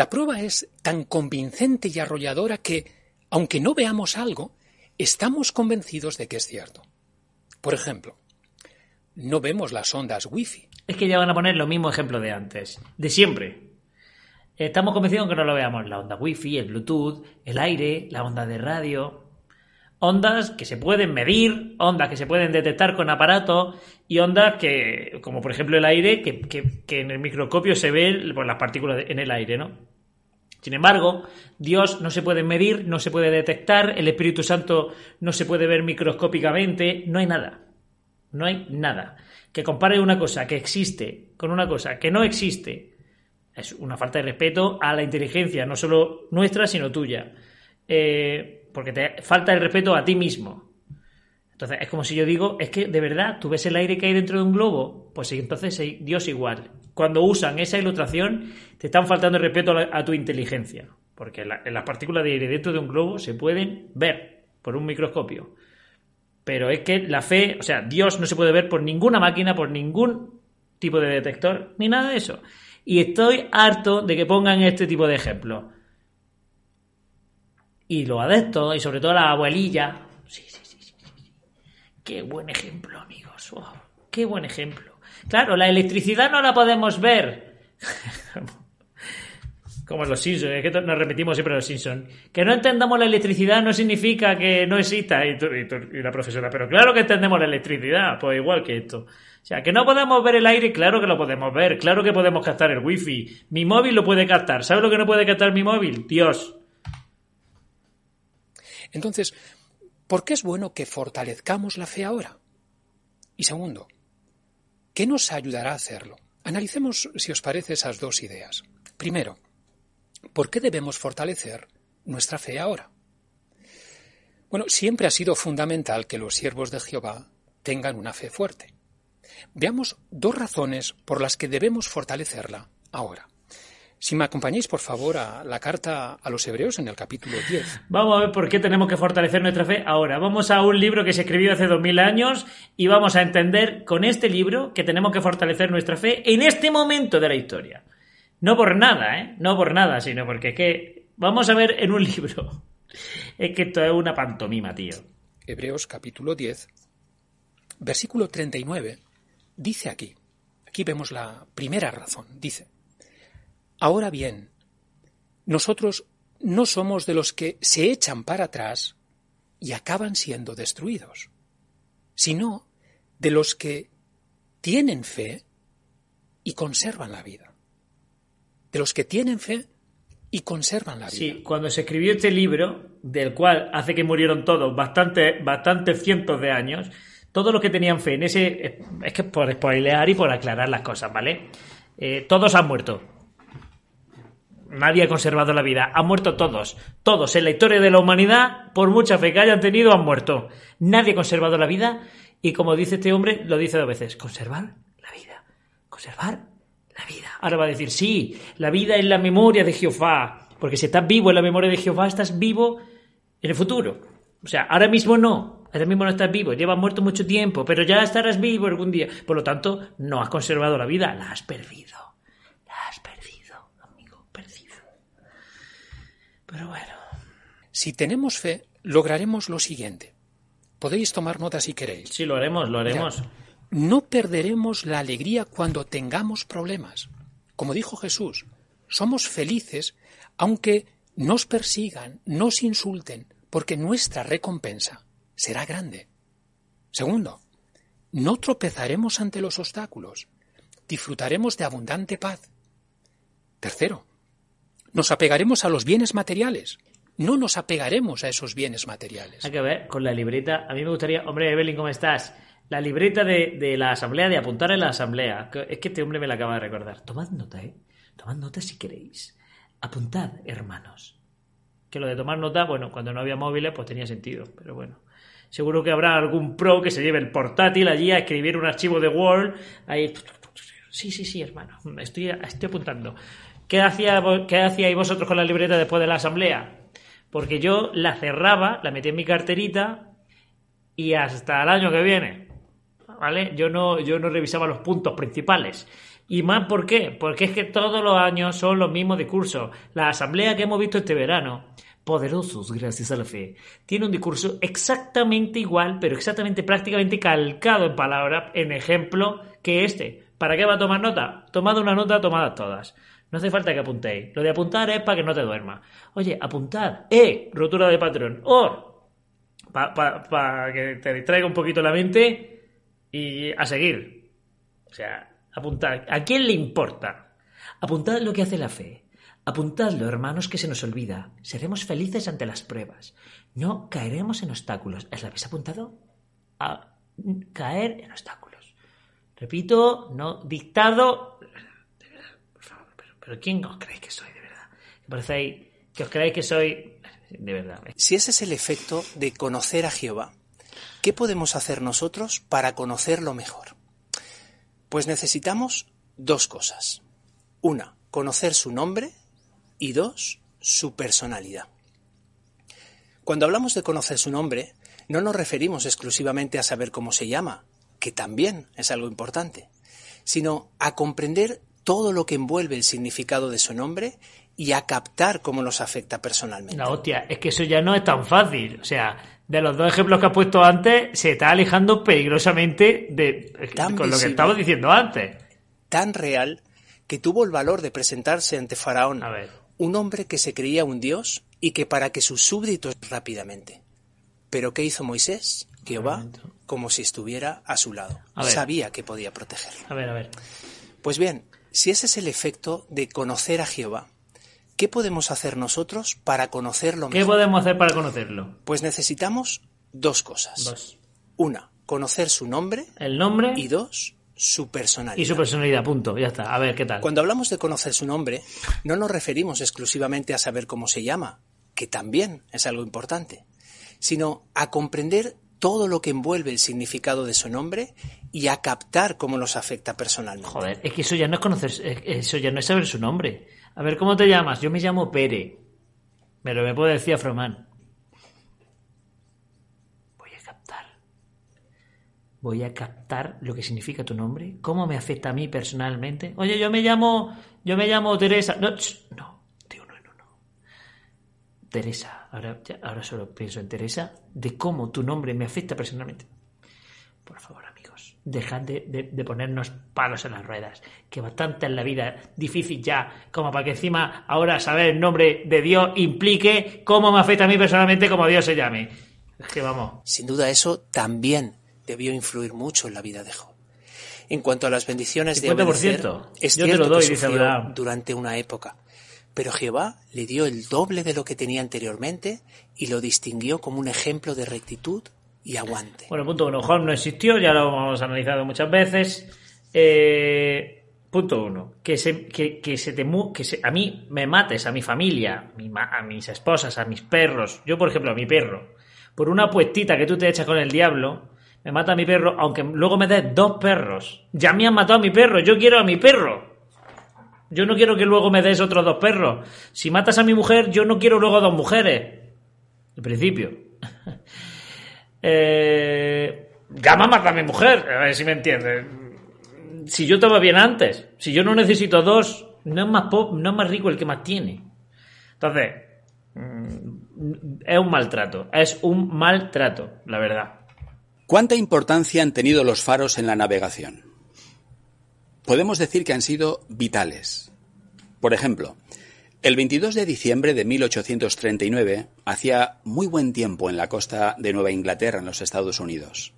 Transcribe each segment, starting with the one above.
La prueba es tan convincente y arrolladora que, aunque no veamos algo, estamos convencidos de que es cierto. Por ejemplo, no vemos las ondas wifi. Es que ya van a poner lo mismo ejemplo de antes, de siempre. Estamos convencidos que no lo veamos. La onda wifi, el Bluetooth, el aire, la onda de radio. Ondas que se pueden medir, ondas que se pueden detectar con aparatos y ondas que, como por ejemplo el aire, que, en el microscopio se ven por las partículas en el aire, ¿no? Sin embargo, Dios no se puede medir, no se puede detectar, el Espíritu Santo no se puede ver microscópicamente, no hay nada. No hay nada. Que compare una cosa que existe con una cosa que no existe es una falta de respeto a la inteligencia, no solo nuestra, sino tuya. Eh, porque te falta el respeto a ti mismo. Entonces, es como si yo digo, es que de verdad, tú ves el aire que hay dentro de un globo, pues entonces Dios igual. Cuando usan esa ilustración, te están faltando el respeto a, tu inteligencia. Porque en las partículas de aire dentro de un globo se pueden ver por un microscopio. Pero es que la fe, o sea, Dios no se puede ver por ninguna máquina, por ningún tipo de detector, ni nada de eso. Y estoy harto de que pongan este tipo de ejemplos. Y los adeptos, y sobre todo la abuelilla. Sí, sí, sí, sí, Qué buen ejemplo, amigos. qué buen ejemplo. Claro, la electricidad no la podemos ver. Como los Simpsons, es que nos repetimos siempre los Simpsons. Que no entendamos la electricidad no significa que no exista. Y, y, la profesora, pero claro que entendemos la electricidad, pues igual que esto. O sea, que no podemos ver el aire, claro que lo podemos ver, claro que podemos captar el wifi. Mi móvil lo puede captar. ¿Sabes lo que no puede captar mi móvil? Dios. Entonces, ¿por qué es bueno que fortalezcamos la fe ahora? Y segundo, ¿qué nos ayudará a hacerlo? Analicemos, si os parece, esas dos ideas. Primero, ¿por qué debemos fortalecer nuestra fe ahora? Bueno, siempre ha sido fundamental que los siervos de Jehová tengan una fe fuerte. Veamos dos razones por las que debemos fortalecerla ahora. Si me acompañáis, por favor, a la carta a los hebreos en el capítulo 10. Vamos a ver por qué tenemos que fortalecer nuestra fe ahora. Vamos a un libro que se escribió hace dos mil años y vamos a entender con este libro que tenemos que fortalecer nuestra fe en este momento de la historia. No por nada, ¿eh? No por nada, sino porque es que vamos a ver en un libro. Es que esto es una pantomima, tío. Hebreos capítulo 10, versículo 39 dice aquí, aquí vemos la primera razón, dice, ahora bien, nosotros no somos de los que se echan para atrás y acaban siendo destruidos, sino de los que tienen fe y conservan la vida. De los que tienen fe y conservan la vida. Sí, cuando se escribió este libro, del cual hace que murieron todos bastantes bastante cientos de años, todos los que tenían fe en ese. Es que por spoilear y por aclarar las cosas, ¿vale? Eh, todos han muerto. Nadie ha conservado la vida. Han muerto todos. Todos en la historia de la humanidad, por mucha fe que hayan tenido, han muerto. Nadie ha conservado la vida. Y como dice este hombre, lo dice dos veces: conservar la vida. Conservar la vida. Ahora va a decir: sí, la vida es la memoria de Jehová. Porque si estás vivo en la memoria de Jehová, estás vivo en el futuro. O sea, ahora mismo no. Ahora mismo no estás vivo, llevas muerto mucho tiempo, pero ya estarás vivo algún día. Por lo tanto, no has conservado la vida, la has perdido. La has perdido, amigo, perdido. Pero bueno. Si tenemos fe, lograremos lo siguiente. Podéis tomar nota si queréis. Sí, lo haremos, lo haremos. no perderemos la alegría cuando tengamos problemas. Como dijo Jesús, somos felices aunque nos persigan, nos insulten, porque nuestra recompensa será grande. Segundo, no tropezaremos ante los obstáculos, disfrutaremos de abundante paz. Tercero, nos apegaremos a los bienes materiales, no nos apegaremos a esos bienes materiales. Hay que ver con la libreta. A mí me gustaría, hombre, Evelyn, ¿cómo estás? La libreta de, de, la asamblea, de apuntar en la asamblea. Es que este hombre me la acaba de recordar. Tomad nota, ¿eh? Tomad nota si queréis. Apuntad, hermanos. Que lo de tomar nota, bueno, cuando no había móviles, pues tenía sentido, pero bueno. Seguro que habrá algún pro que se lleve el portátil allí a escribir un archivo de Word. Ahí. Sí, sí, sí, hermano. Estoy, estoy apuntando. ¿Qué, hacía, ¿Qué hacíais vosotros con la libreta después de la asamblea? Porque yo la cerraba, la metía en mi carterita y hasta el año que viene. ¿Vale? Yo no, yo no revisaba los puntos principales. Y más, ¿por qué? Porque es que todos los años son los mismos discursos. La asamblea que hemos visto este verano, poderosos gracias a la fe, tiene un discurso exactamente igual, pero exactamente prácticamente calcado en palabras, en ejemplo, que este. ¿Para qué va a tomar nota? Tomad una nota, tomadas todas. No hace falta que apuntéis. Lo de apuntar es para que no te duermas. Oye, apuntad. ¡Eh! Rotura de patrón. ¡Or! Para que te distraiga un poquito la mente y a seguir. O sea, Apuntad. ¿A quién le importa? Apuntad lo que hace la fe. Apuntadlo, hermanos, que se nos olvida. Seremos felices ante las pruebas. No caeremos en obstáculos. ¿Es lo habéis apuntado? A caer en obstáculos. Repito, no dictado. Pero, ¿quién os creéis que soy, de verdad? Que os creéis que soy. De verdad. Si ese es el efecto de conocer a Jehová, ¿qué podemos hacer nosotros para conocerlo mejor? Pues necesitamos dos cosas. Una, conocer su nombre y dos, su personalidad. Cuando hablamos de conocer su nombre, no nos referimos exclusivamente a saber cómo se llama, que también es algo importante, sino a comprender todo lo que envuelve el significado de su nombre y a captar cómo nos afecta personalmente. La hostia, es que eso ya no es tan fácil. O sea, de los dos ejemplos que has puesto antes, se está alejando peligrosamente de con lo que estaba diciendo antes. Tan real que tuvo el valor de presentarse ante Faraón, un hombre que se creía un dios y que para que sus súbditos rápidamente. Pero ¿qué hizo Moisés? Jehová, como si estuviera a su lado. Sabía que podía protegerlo. A ver, a ver. Pues bien, si ese es el efecto de conocer a Jehová, ¿Qué podemos hacer nosotros para conocerlo mejor? ¿Qué podemos hacer para conocerlo? Pues necesitamos dos cosas. Dos. Una, conocer su nombre. El nombre. Y dos, su personalidad. Y su personalidad, punto. Ya está. A ver, ¿qué tal? Cuando hablamos de conocer su nombre, no nos referimos exclusivamente a saber cómo se llama, que también es algo importante, sino a comprender todo lo que envuelve el significado de su nombre y a captar cómo nos afecta personalmente. Joder, es que eso ya no es conocer, eso ya no es saber su nombre. A ver, ¿cómo te llamas? Yo me llamo Pere. Pero me puede decir Afroman. Voy a captar. Voy a captar lo que significa tu nombre. ¿Cómo me afecta a mí personalmente? Oye, yo me llamo. Yo me llamo Teresa. No, no, de uno en uno. Teresa. Ahora, ahora solo pienso en Teresa. De cómo tu nombre me afecta personalmente. Por favor, dejad de, ponernos palos en las ruedas, que bastante en la vida difícil ya, como para que encima ahora saber el nombre de Dios implique cómo me afecta a mí personalmente como Dios se llame. Es que vamos. Sin duda eso también debió influir mucho en la vida de Job. En cuanto a las bendiciones de obedecer, es Yo cierto que sufrió durante una época, pero Jehová le dio el doble de lo que tenía anteriormente y lo distinguió como un ejemplo de rectitud y aguante. Bueno, punto uno, Job no existió, ya lo hemos analizado muchas veces. Eh, punto uno, que se, que, que se te, que a mí me mates, a mi familia, a mis esposas, a mis perros, yo por ejemplo a mi perro, por una puestita que tú te echas con el diablo, me mata a mi perro, aunque luego me des dos perros. Ya me han matado a mi perro, yo quiero a mi perro. Yo no quiero que luego me des otros dos perros. Si matas a mi mujer, yo no quiero luego dos mujeres. En principio. eh, llama a mi mujer, a ver si me entiendes. Si yo estaba bien antes, si yo no necesito dos, no es más, pop, no es más rico el que más tiene. Entonces, mm, es un maltrato, es un maltrato, la verdad. ¿Cuánta importancia han tenido los faros en la navegación? Podemos decir que han sido vitales. Por ejemplo, el 22 de diciembre de 1839 hacía muy buen tiempo en la costa de Nueva Inglaterra, en los Estados Unidos.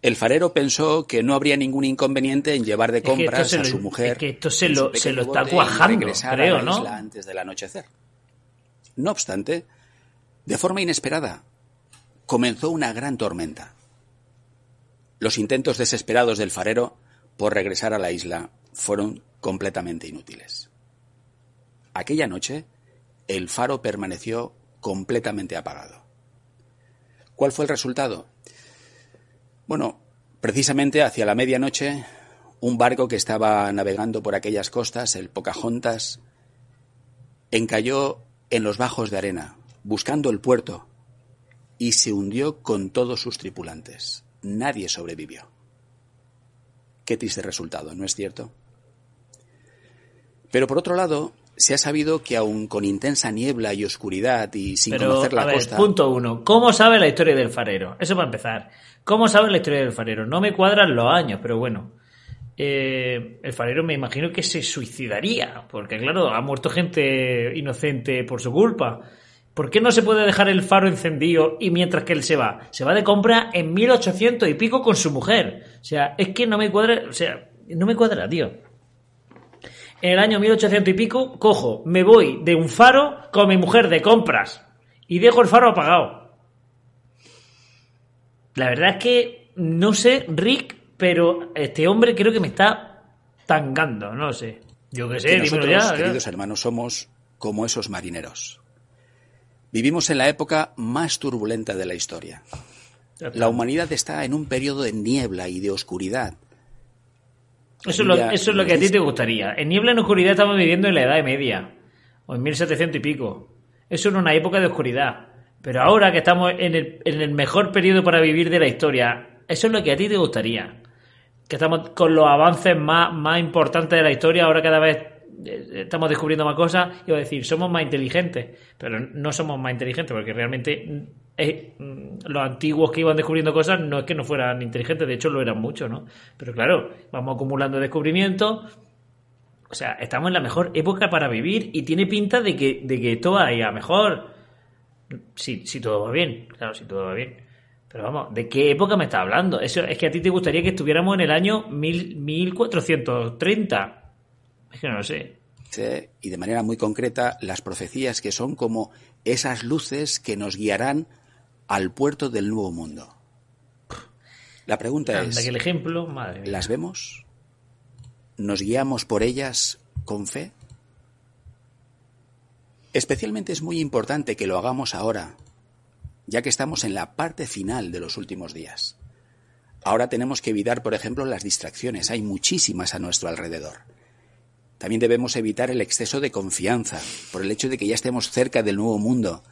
El farero pensó que no habría ningún inconveniente en llevar de compras a su mujer. que esto se lo, se lo está cuajando, creo, ¿no? Antes del anochecer. No obstante, de forma inesperada, comenzó una gran tormenta. Los intentos desesperados del farero por regresar a la isla fueron completamente inútiles. Aquella noche, el faro permaneció completamente apagado. ¿Cuál fue el resultado? Bueno, precisamente hacia la medianoche, un barco que estaba navegando por aquellas costas, el Pocahontas, encalló en los bajos de arena, buscando el puerto, y se hundió con todos sus tripulantes. Nadie sobrevivió. Qué triste resultado, ¿no es cierto? Pero por otro lado, se ha sabido que aun con intensa niebla y oscuridad y sin Pero, conocer la a ver, costa, punto uno. ¿Cómo sabe la historia del farero? Eso para empezar. ¿Cómo sabe la historia del farero? No me cuadran los años, pero bueno. Eh, el farero me imagino que se suicidaría, porque claro, ha muerto gente inocente por su culpa. ¿Por qué no se puede dejar el faro encendido y mientras que él se va? Se va de compra en 1800 y pico con su mujer. O sea, es que no me cuadra, o sea, no me cuadra, tío. En el año 1800 y pico, cojo, me voy de un faro con mi mujer de compras y dejo el faro apagado. La verdad es que no sé, Rick, pero este hombre creo que me está tangando, no sé. Yo qué sé, que nosotros, ya. ya. queridos hermanos, somos como esos marineros. Vivimos en la época más turbulenta de la historia. La humanidad está en un periodo de niebla y de oscuridad. Eso es, lo, Ya, eso es lo que a ti te gustaría. En niebla en oscuridad estamos viviendo en la Edad Media, o en 1700 y pico. Eso era una época de oscuridad. Pero ahora que estamos en el, en el mejor periodo para vivir de la historia, eso es lo que a ti te gustaría. Que estamos con los avances más, más importantes de la historia, ahora cada vez estamos descubriendo más cosas, iba a decir, somos más inteligentes, pero no somos más inteligentes, porque realmente eh, mm, los antiguos que iban descubriendo cosas no es que no fueran inteligentes, de hecho lo eran mucho, ¿no? Pero claro, vamos acumulando descubrimientos, o sea, estamos en la mejor época para vivir y tiene pinta de que, de que esto va mejor. Si, si todo va bien, claro, si todo va bien. Pero vamos, ¿de qué época me estás hablando? Eso es que a ti te gustaría que estuviéramos en el año mil, 1430. Es que no lo sé. Y de manera muy concreta las profecías que son como esas luces que nos guiarán al puerto del nuevo mundo. La pregunta Anda, es, que el ejemplo, madre mía. ¿las vemos? ¿Nos guiamos por ellas con fe? Especialmente es muy importante que lo hagamos ahora, ya que estamos en la parte final de los últimos días. Ahora tenemos que evitar, por ejemplo, las distracciones. Hay muchísimas a nuestro alrededor. También debemos evitar el exceso de confianza, por el hecho de que ya estemos cerca del nuevo mundo,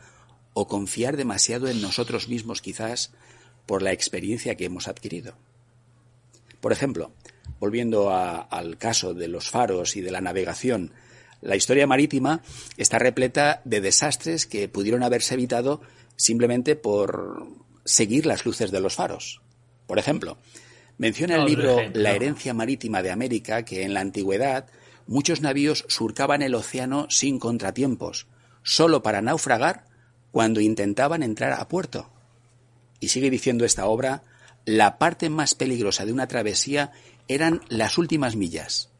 o confiar demasiado en nosotros mismos quizás por la experiencia que hemos adquirido. Por ejemplo, volviendo a- al caso de los faros y de la navegación, la historia marítima está repleta de desastres que pudieron haberse evitado simplemente por seguir las luces de los faros. Por ejemplo, menciona el libro. La herencia marítima de América que en la antigüedad muchos navíos surcaban el océano sin contratiempos, solo para naufragar cuando intentaban entrar a puerto. Y sigue diciendo esta obra, la parte más peligrosa de una travesía eran las últimas millas,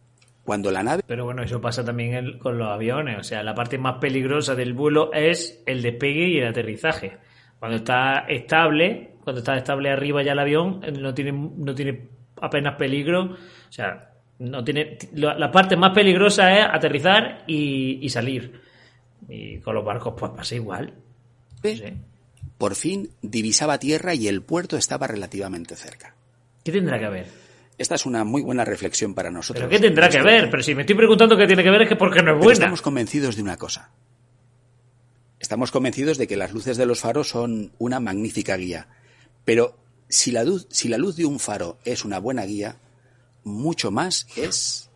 cuando la nave Pero bueno, eso pasa también con los aviones. O sea, la parte más peligrosa del vuelo es el despegue y el aterrizaje. Cuando está estable, cuando está estable arriba ya el avión, no tiene, no tiene apenas peligro. O sea, no tiene. La la parte más peligrosa es aterrizar y, y salir. Y con los barcos, pues pasa igual. No sé. por fin divisaba tierra y el puerto estaba relativamente cerca. ¿Qué tendrá que ver? Esta es una muy buena reflexión para nosotros. ¿Pero qué tendrá que ver? Pero si me estoy preguntando qué tiene que ver es que porque no es Pero buena. estamos convencidos de una cosa. Estamos convencidos de que las luces de los faros son una magnífica guía. Pero si la luz, si la luz de un faro es una buena guía, mucho más es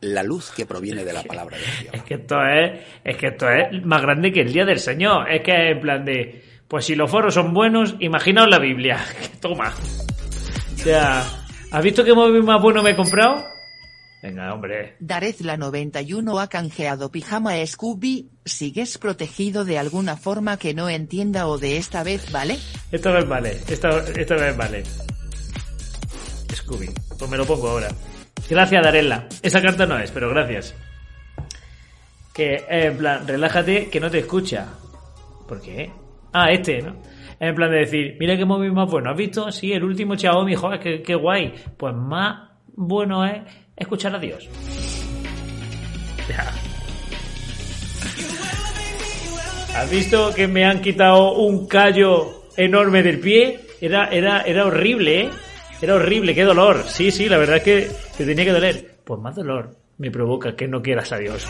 la luz que proviene de la palabra de Dios. Es que esto es, es que esto es más grande que el día del Señor. Es que en plan de, pues si los foros son buenos, imaginaos la Biblia. Toma. O sea, ¿has visto qué móvil más bueno me he comprado? Venga, hombre. Darezla 91 ha canjeado pijama Scooby, ¿sigues protegido de alguna forma que no entienda o de esta vez, vale? Esta vez vale, esta, esta vez vale. Pues me lo pongo ahora. Gracias, Darella. Esa carta no es, pero gracias. Que, eh, en plan, relájate, que no te escucha. ¿Por qué? Ah, este, ¿no? En plan de decir, mira qué móvil más bueno. ¿Has visto? Sí, el último Xiaomi, joder, qué, qué guay. Pues más bueno es escuchar a Dios. Ya. ¿Has visto que me han quitado un callo enorme del pie? Era, era, era horrible, ¿eh? Era horrible, qué dolor. Sí, sí, la verdad es que te tenía que doler. Pues más dolor me provoca que no quieras a Dios.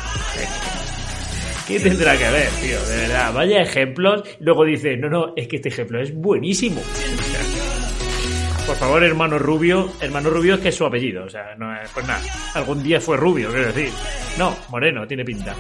¿Qué tendrá que ver, tío? De verdad, vaya ejemplos. Luego dice, no, no, es que este ejemplo es buenísimo. Por favor, hermano Rubio. Hermano Rubio es que es su apellido. O sea, no es, pues nada. Algún día fue rubio, quiero decir. No, moreno, tiene pinta.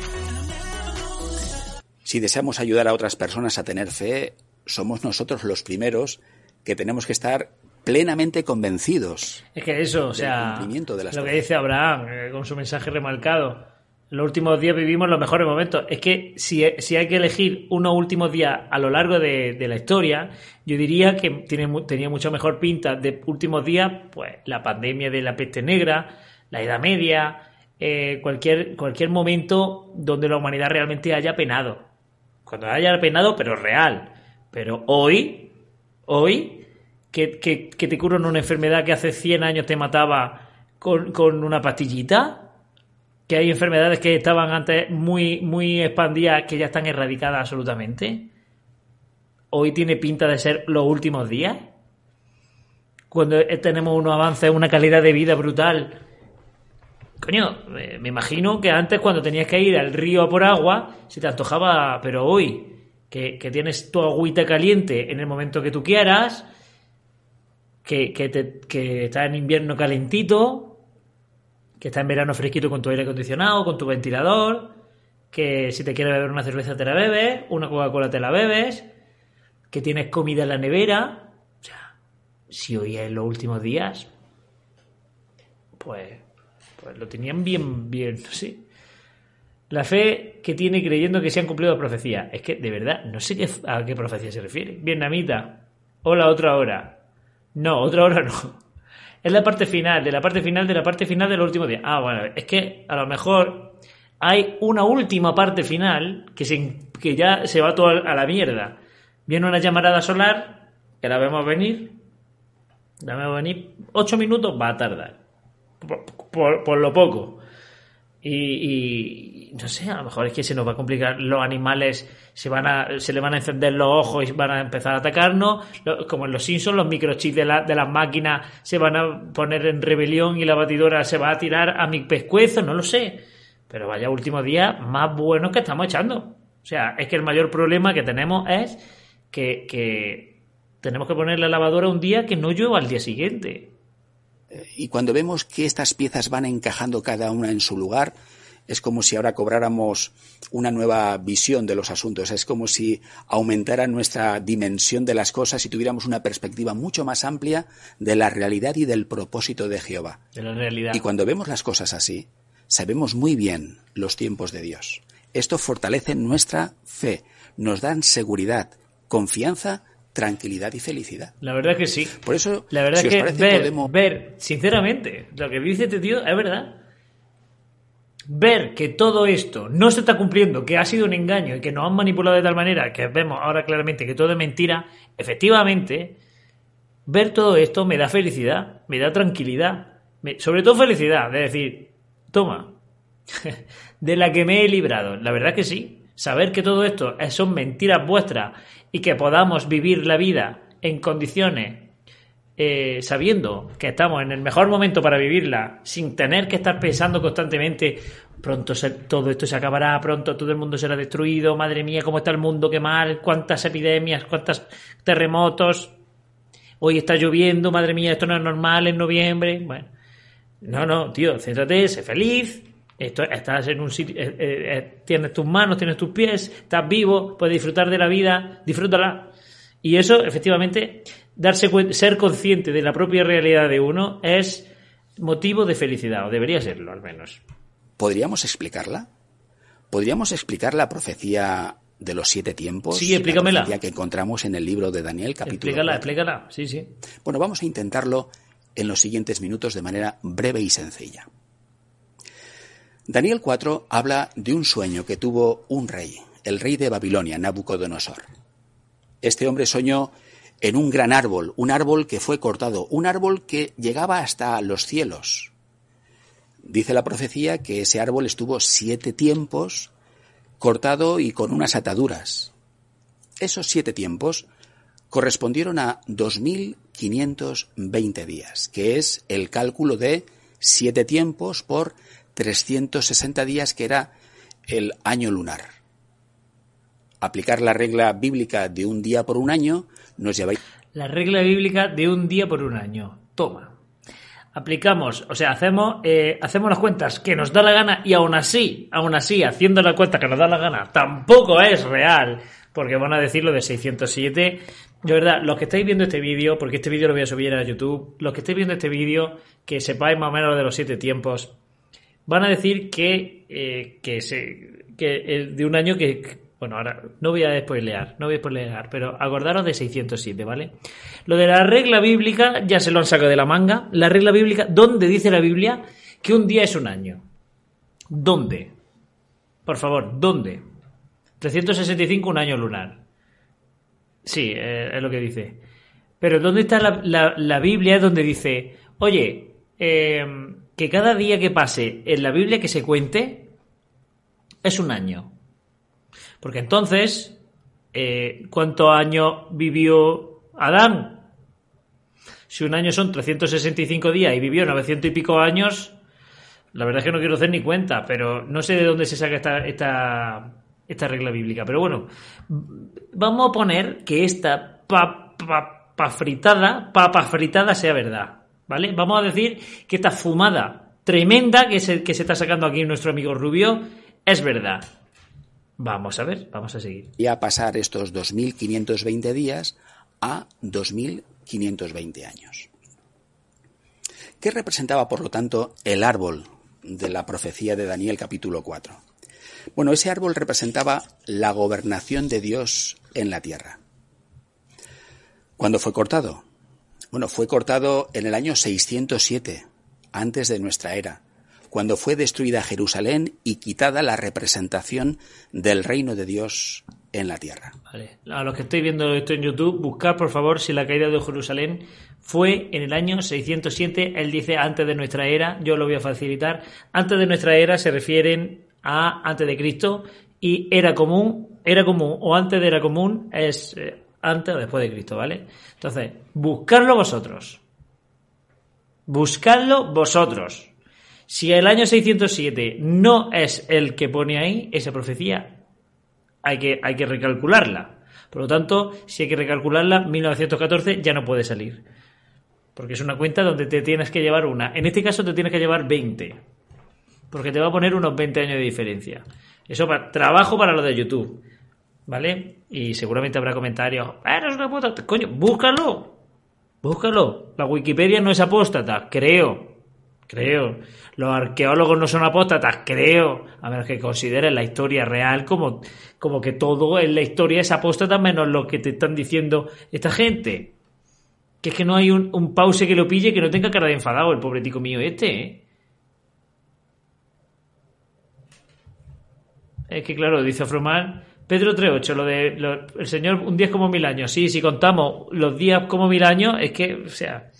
Si deseamos ayudar a otras personas a tener fe, somos nosotros los primeros que tenemos que estar plenamente convencidos. Es que eso, o sea, cumplimiento de las lo que dice Abraham eh, con su mensaje remarcado. Los últimos días vivimos los mejores momentos. Es que si, si hay que elegir unos últimos días a lo largo de, de la historia, yo diría que tiene, tenía mucho mejor pinta de últimos días, pues la pandemia de la peste negra, la Edad Media, eh, cualquier, cualquier momento donde la humanidad realmente haya penado. Cuando haya penado, pero real. Pero hoy, hoy, que, que, te curan una enfermedad que hace 100 años te mataba con, con una pastillita, que hay enfermedades que estaban antes muy, muy expandidas que ya están erradicadas absolutamente. Hoy tiene pinta de ser los últimos días. Cuando tenemos unos avances, una calidad de vida brutal. Coño, me imagino que antes cuando tenías que ir al río por agua, se te antojaba, pero hoy, que, que tienes tu agüita caliente en el momento que tú quieras, que, que, te- que está en invierno calentito, que está en verano fresquito con tu aire acondicionado, con tu ventilador, que si te quieres beber una cerveza te la bebes, una Coca-Cola te la bebes, que tienes comida en la nevera. O sea, si hoy es los últimos días, pues, pues lo tenían bien, bien, sé. La fe que tiene creyendo que se han cumplido las profecías. Es que, de verdad, no sé a qué profecía se refiere. Vietnamita. Hola, otra hora. No, otra hora no. Es la parte final, de la parte final, de la parte final del último día. Ah, bueno, es que a lo mejor hay una última parte final que, se, que ya se va todo a la mierda. Viene una llamarada solar, que la vemos venir. La vemos venir. Ocho minutos va a tardar. Por, por- lo poco. Y no sé, a lo mejor es que se nos va a complicar. Los animales se van a, se le van a encender los ojos y van a empezar a atacarnos. Como en los Simpsons, los microchips de, la- de las máquinas se van a poner en rebelión y la batidora se va a tirar a mi pescuezo, no lo sé. Pero vaya últimos días más buenos que estamos echando. O sea, es que el mayor problema que tenemos es que, que tenemos que poner la lavadora un día que no llueva al día siguiente. Y cuando vemos que estas piezas van encajando cada una en su lugar, es como si ahora cobráramos una nueva visión de los asuntos. Es como si aumentara nuestra dimensión de las cosas y tuviéramos una perspectiva mucho más amplia de la realidad y del propósito de Jehová. De la realidad. Y cuando vemos las cosas así, sabemos muy bien los tiempos de Dios. Esto fortalece nuestra fe, nos dan seguridad, confianza, tranquilidad y felicidad. La verdad que sí. Por eso, La verdad si os que parece, ver, podemos... ver, sinceramente, lo que dice este tío es verdad. Ver que todo esto no se está cumpliendo, que ha sido un engaño y que nos han manipulado de tal manera que vemos ahora claramente que todo es mentira, efectivamente, ver todo esto me da felicidad, me da tranquilidad, sobre todo felicidad, de decir, toma, de la que me he librado. La verdad que sí. Saber que todo esto es- son mentiras vuestras y que podamos vivir la vida en condiciones eh, sabiendo que estamos en el mejor momento para vivirla, sin tener que estar pensando constantemente, pronto se- todo esto se acabará, pronto todo el mundo será destruido, madre mía, cómo está el mundo, qué mal, cuántas epidemias, cuántos terremotos, hoy está lloviendo, madre mía, esto no es normal en noviembre. Bueno, no, no, tío, céntrate, sé feliz. Esto, estás en un sitio, eh, eh, eh, tienes tus manos, tienes tus pies, estás vivo, puedes disfrutar de la vida, disfrútala. Y eso, efectivamente, darse ser consciente de la propia realidad de uno es motivo de felicidad, o debería serlo al menos. ¿Podríamos explicarla? ¿Podríamos explicar la profecía de los siete tiempos? Sí, explícamela. La profecía que encontramos en el libro de Daniel, capítulo Explícala, 4. explícala, sí, sí. Bueno, vamos a intentarlo en los siguientes minutos de manera breve y sencilla. Daniel 4 habla de un sueño que tuvo un rey, el rey de Babilonia, Nabucodonosor. Este hombre soñó en un gran árbol, un árbol que fue cortado, un árbol que llegaba hasta los cielos. Dice la profecía que ese árbol estuvo siete tiempos cortado y con unas ataduras. Esos siete tiempos correspondieron a 2.520 días, que es el cálculo de siete tiempos por 360 días, que era el año lunar. Aplicar la regla bíblica de un día por un año nos lleva La regla bíblica de un día por un año. Toma. aplicamos, o sea, hacemos, eh, hacemos las cuentas que nos da la gana y aún así, aún así, haciendo la cuenta que nos da la gana, tampoco es real, porque van a decir lo de 607. De verdad, los que estáis viendo este vídeo, porque este vídeo lo voy a subir a YouTube, los que estáis viendo este vídeo, que sepáis más o menos de los siete tiempos, van a decir que, eh, que, se, que de un año que, bueno, ahora no voy a spoilear, no voy a spoilear, pero acordaros de 607, ¿vale? Lo de la regla bíblica ya se lo han sacado de la manga. La regla bíblica, ¿dónde dice la Biblia que un día es un año? ¿Dónde? Por favor, ¿dónde? 365 un año lunar. Sí, eh, es lo que dice. Pero ¿dónde está la, la, Biblia donde dice, oye, eh, que cada día que pase en la Biblia que se cuente es un año? Porque entonces, eh, ¿cuántos años vivió Adán? Si un año son 365 días y vivió 900 y pico años, la verdad es que no quiero hacer ni cuenta, pero no sé de dónde se saca esta, esta, esta regla bíblica. Pero bueno, vamos a poner que esta papa fritada, papa fritada sea verdad. ¿Vale? Vamos a decir que esta fumada tremenda que se, que se está sacando aquí nuestro amigo Rubio es verdad. Vamos a ver, vamos a seguir. Y a pasar estos 2.520 días a 2.520 años. ¿Qué representaba, por lo tanto, el árbol de la profecía de Daniel capítulo 4? Bueno, ese árbol representaba la gobernación de Dios en la tierra. ¿Cuándo fue cortado? Bueno, fue cortado en el año 607, antes de nuestra era, cuando fue destruida Jerusalén y quitada la representación del reino de Dios en la tierra. Vale. A los que estoy viendo esto en YouTube, buscar por favor si la caída de Jerusalén fue en el año 607. Él dice antes de nuestra era, yo lo voy a facilitar. Antes de nuestra era se refieren a antes de Cristo y era común, era común o antes de era común es eh, antes o después de Cristo, ¿vale? Entonces, buscarlo vosotros. Buscadlo vosotros. Si el año 607 no es el que pone ahí, esa profecía hay que, hay que recalcularla. Por lo tanto, si hay que recalcularla, 1914 ya no puede salir. Porque es una cuenta donde te tienes que llevar una. En este caso te tienes que llevar 20. Porque te va a poner unos 20 años de diferencia. Eso para trabajo para lo de YouTube. ¿Vale? Y seguramente habrá comentarios. ¡Ah, no es una puta! Coño, búscalo. Búscalo. La Wikipedia no es apóstata, creo. Creo. Los arqueólogos no son apóstatas, creo. A menos que consideren la historia real como, como que todo en la historia es apóstata menos lo que te están diciendo esta gente. Que es que no hay un, un pause que lo pille que no tenga cara de enfadado el pobre tico mío este, ¿eh? Es que claro, dice Afromar, Pedro 3.8, lo de el Señor un día es como mil años. Sí, si contamos los días como mil años, es que, o sea,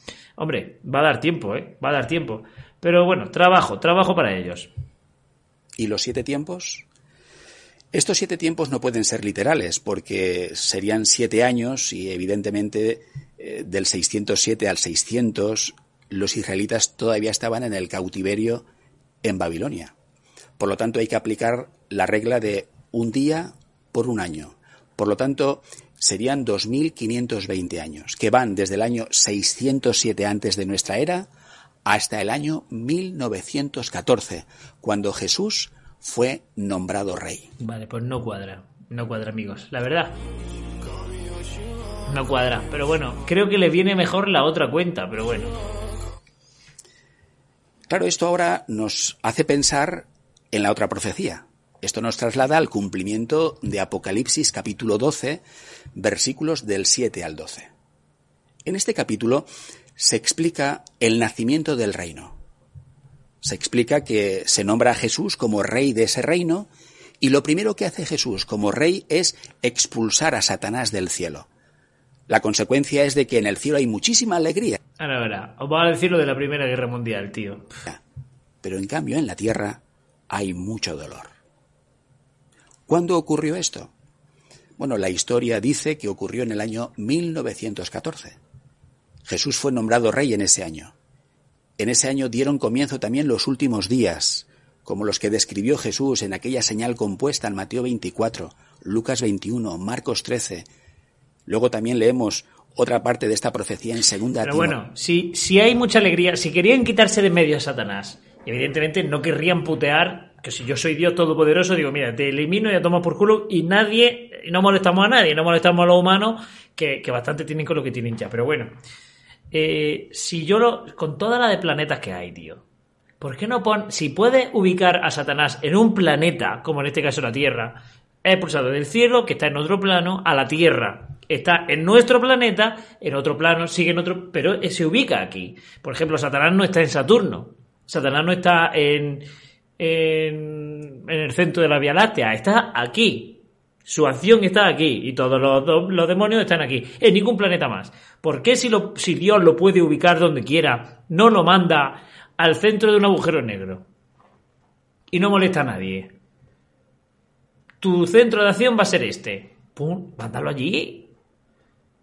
Hombre, va a dar tiempo, ¿eh? Va a dar tiempo. Pero bueno, trabajo, trabajo para ellos. ¿Y los siete tiempos? Estos siete tiempos no pueden ser literales porque serían siete años y evidentemente eh, del 607 al 600 los israelitas todavía estaban en el cautiverio en Babilonia. Por lo tanto hay que aplicar la regla de un día por un año. Por lo tanto, serían 2.520 años, que van desde el año 607 antes de nuestra era hasta el año 1914, cuando Jesús fue nombrado rey. Vale, pues no cuadra, no cuadra amigos, la verdad. No cuadra, pero bueno, creo que le viene mejor la otra cuenta, pero bueno. Claro, esto ahora nos hace pensar en la otra profecía, esto nos traslada al cumplimiento de Apocalipsis capítulo 12, versículos del 7 al 12. En este capítulo se explica el nacimiento del reino. Se explica que se nombra a Jesús como rey de ese reino y lo primero que hace Jesús como rey es expulsar a Satanás del cielo. La consecuencia es de que en el cielo hay muchísima alegría. Ahora, ahora, os voy a decir lo de la Primera Guerra Mundial, tío. Pero en cambio en la tierra hay mucho dolor. ¿Cuándo ocurrió esto? Bueno, la historia dice que ocurrió en el año 1914. Jesús fue nombrado rey en ese año. En ese año dieron comienzo también los últimos días, como los que describió Jesús en aquella señal compuesta en Mateo 24, Lucas 21, Marcos 13. Luego también leemos, otra parte de esta profecía en segunda Pero bueno, si, si hay mucha alegría, si querían quitarse de medio a Satanás, evidentemente no querrían putear que si yo soy Dios todopoderoso, digo, mira, te elimino y a tomar por culo y nadie, y no molestamos a nadie, no molestamos a los humanos, que, que bastante tienen con lo que tienen ya. Pero bueno, eh, si yo lo, con toda la de planetas que hay, tío, ¿por qué no pon, si puede ubicar a Satanás en un planeta, como en este caso la Tierra, es expulsado del cielo, que está en otro plano, a la Tierra. Está en nuestro planeta, en otro plano, sigue en otro, pero se ubica aquí. Por ejemplo, Satanás no está en Saturno. Satanás no está en, en, en el centro de la Vía Láctea, está aquí. Su acción está aquí y todos los, demonios están aquí, en ningún planeta más. ¿Por qué si, Dios lo puede ubicar donde quiera, no lo manda al centro de un agujero negro? Y no molesta a nadie. Tu centro de acción va a ser este. Pum, mándalo allí.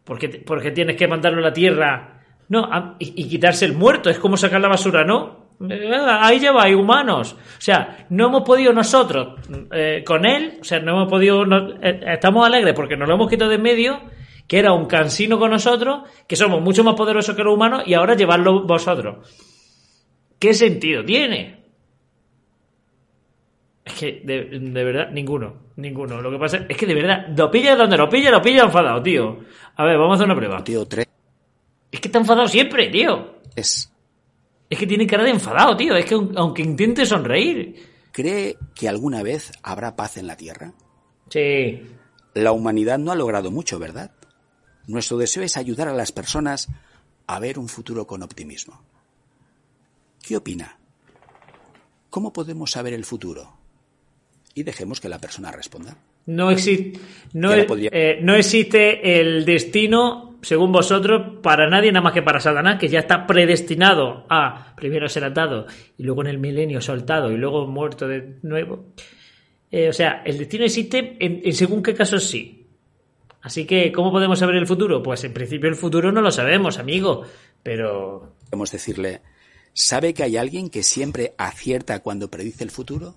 ¿Por qué, por qué tienes que mandarlo a la Tierra? No, y quitarse el muerto, es como sacar la basura, ¿no? Ahí ya va, hay humanos. O sea, no hemos podido nosotros eh, con él, o sea, no hemos podido. no- eh, estamos alegres porque nos lo hemos quitado de en medio, que era un cansino con nosotros, que somos mucho más poderosos que los humanos, y ahora llevarlo vosotros. ¿Qué sentido tiene? Es que, de, de verdad, ninguno. Ninguno. Lo que pasa es que, de verdad, lo pilla donde lo pilla, lo pilla enfadado, tío. A ver, vamos a hacer una prueba. Tío 3 Es que está enfadado siempre, tío. es, Es que tiene cara de enfadado, tío. Es que aun- aunque intente sonreír. ¿cree que alguna vez habrá paz en la Tierra? Sí. La humanidad no ha logrado mucho, ¿verdad? Nuestro deseo es ayudar a las personas a ver un futuro con optimismo. ¿Qué opina? ¿Cómo podemos saber el futuro? Y dejemos que la persona responda. No, exi- no, e- podría- eh, no existe el destino, según vosotros, para nadie, nada más que para Satanás, que ya está predestinado a primero ser atado y luego en el milenio soltado y luego muerto de nuevo. Eh, o sea, el destino existe en, en según qué casos sí. Así que, ¿cómo podemos saber el futuro? Pues en principio el futuro no lo sabemos, amigo. Pero Podemos decirle, ¿sabe que hay alguien que siempre acierta cuando predice el futuro?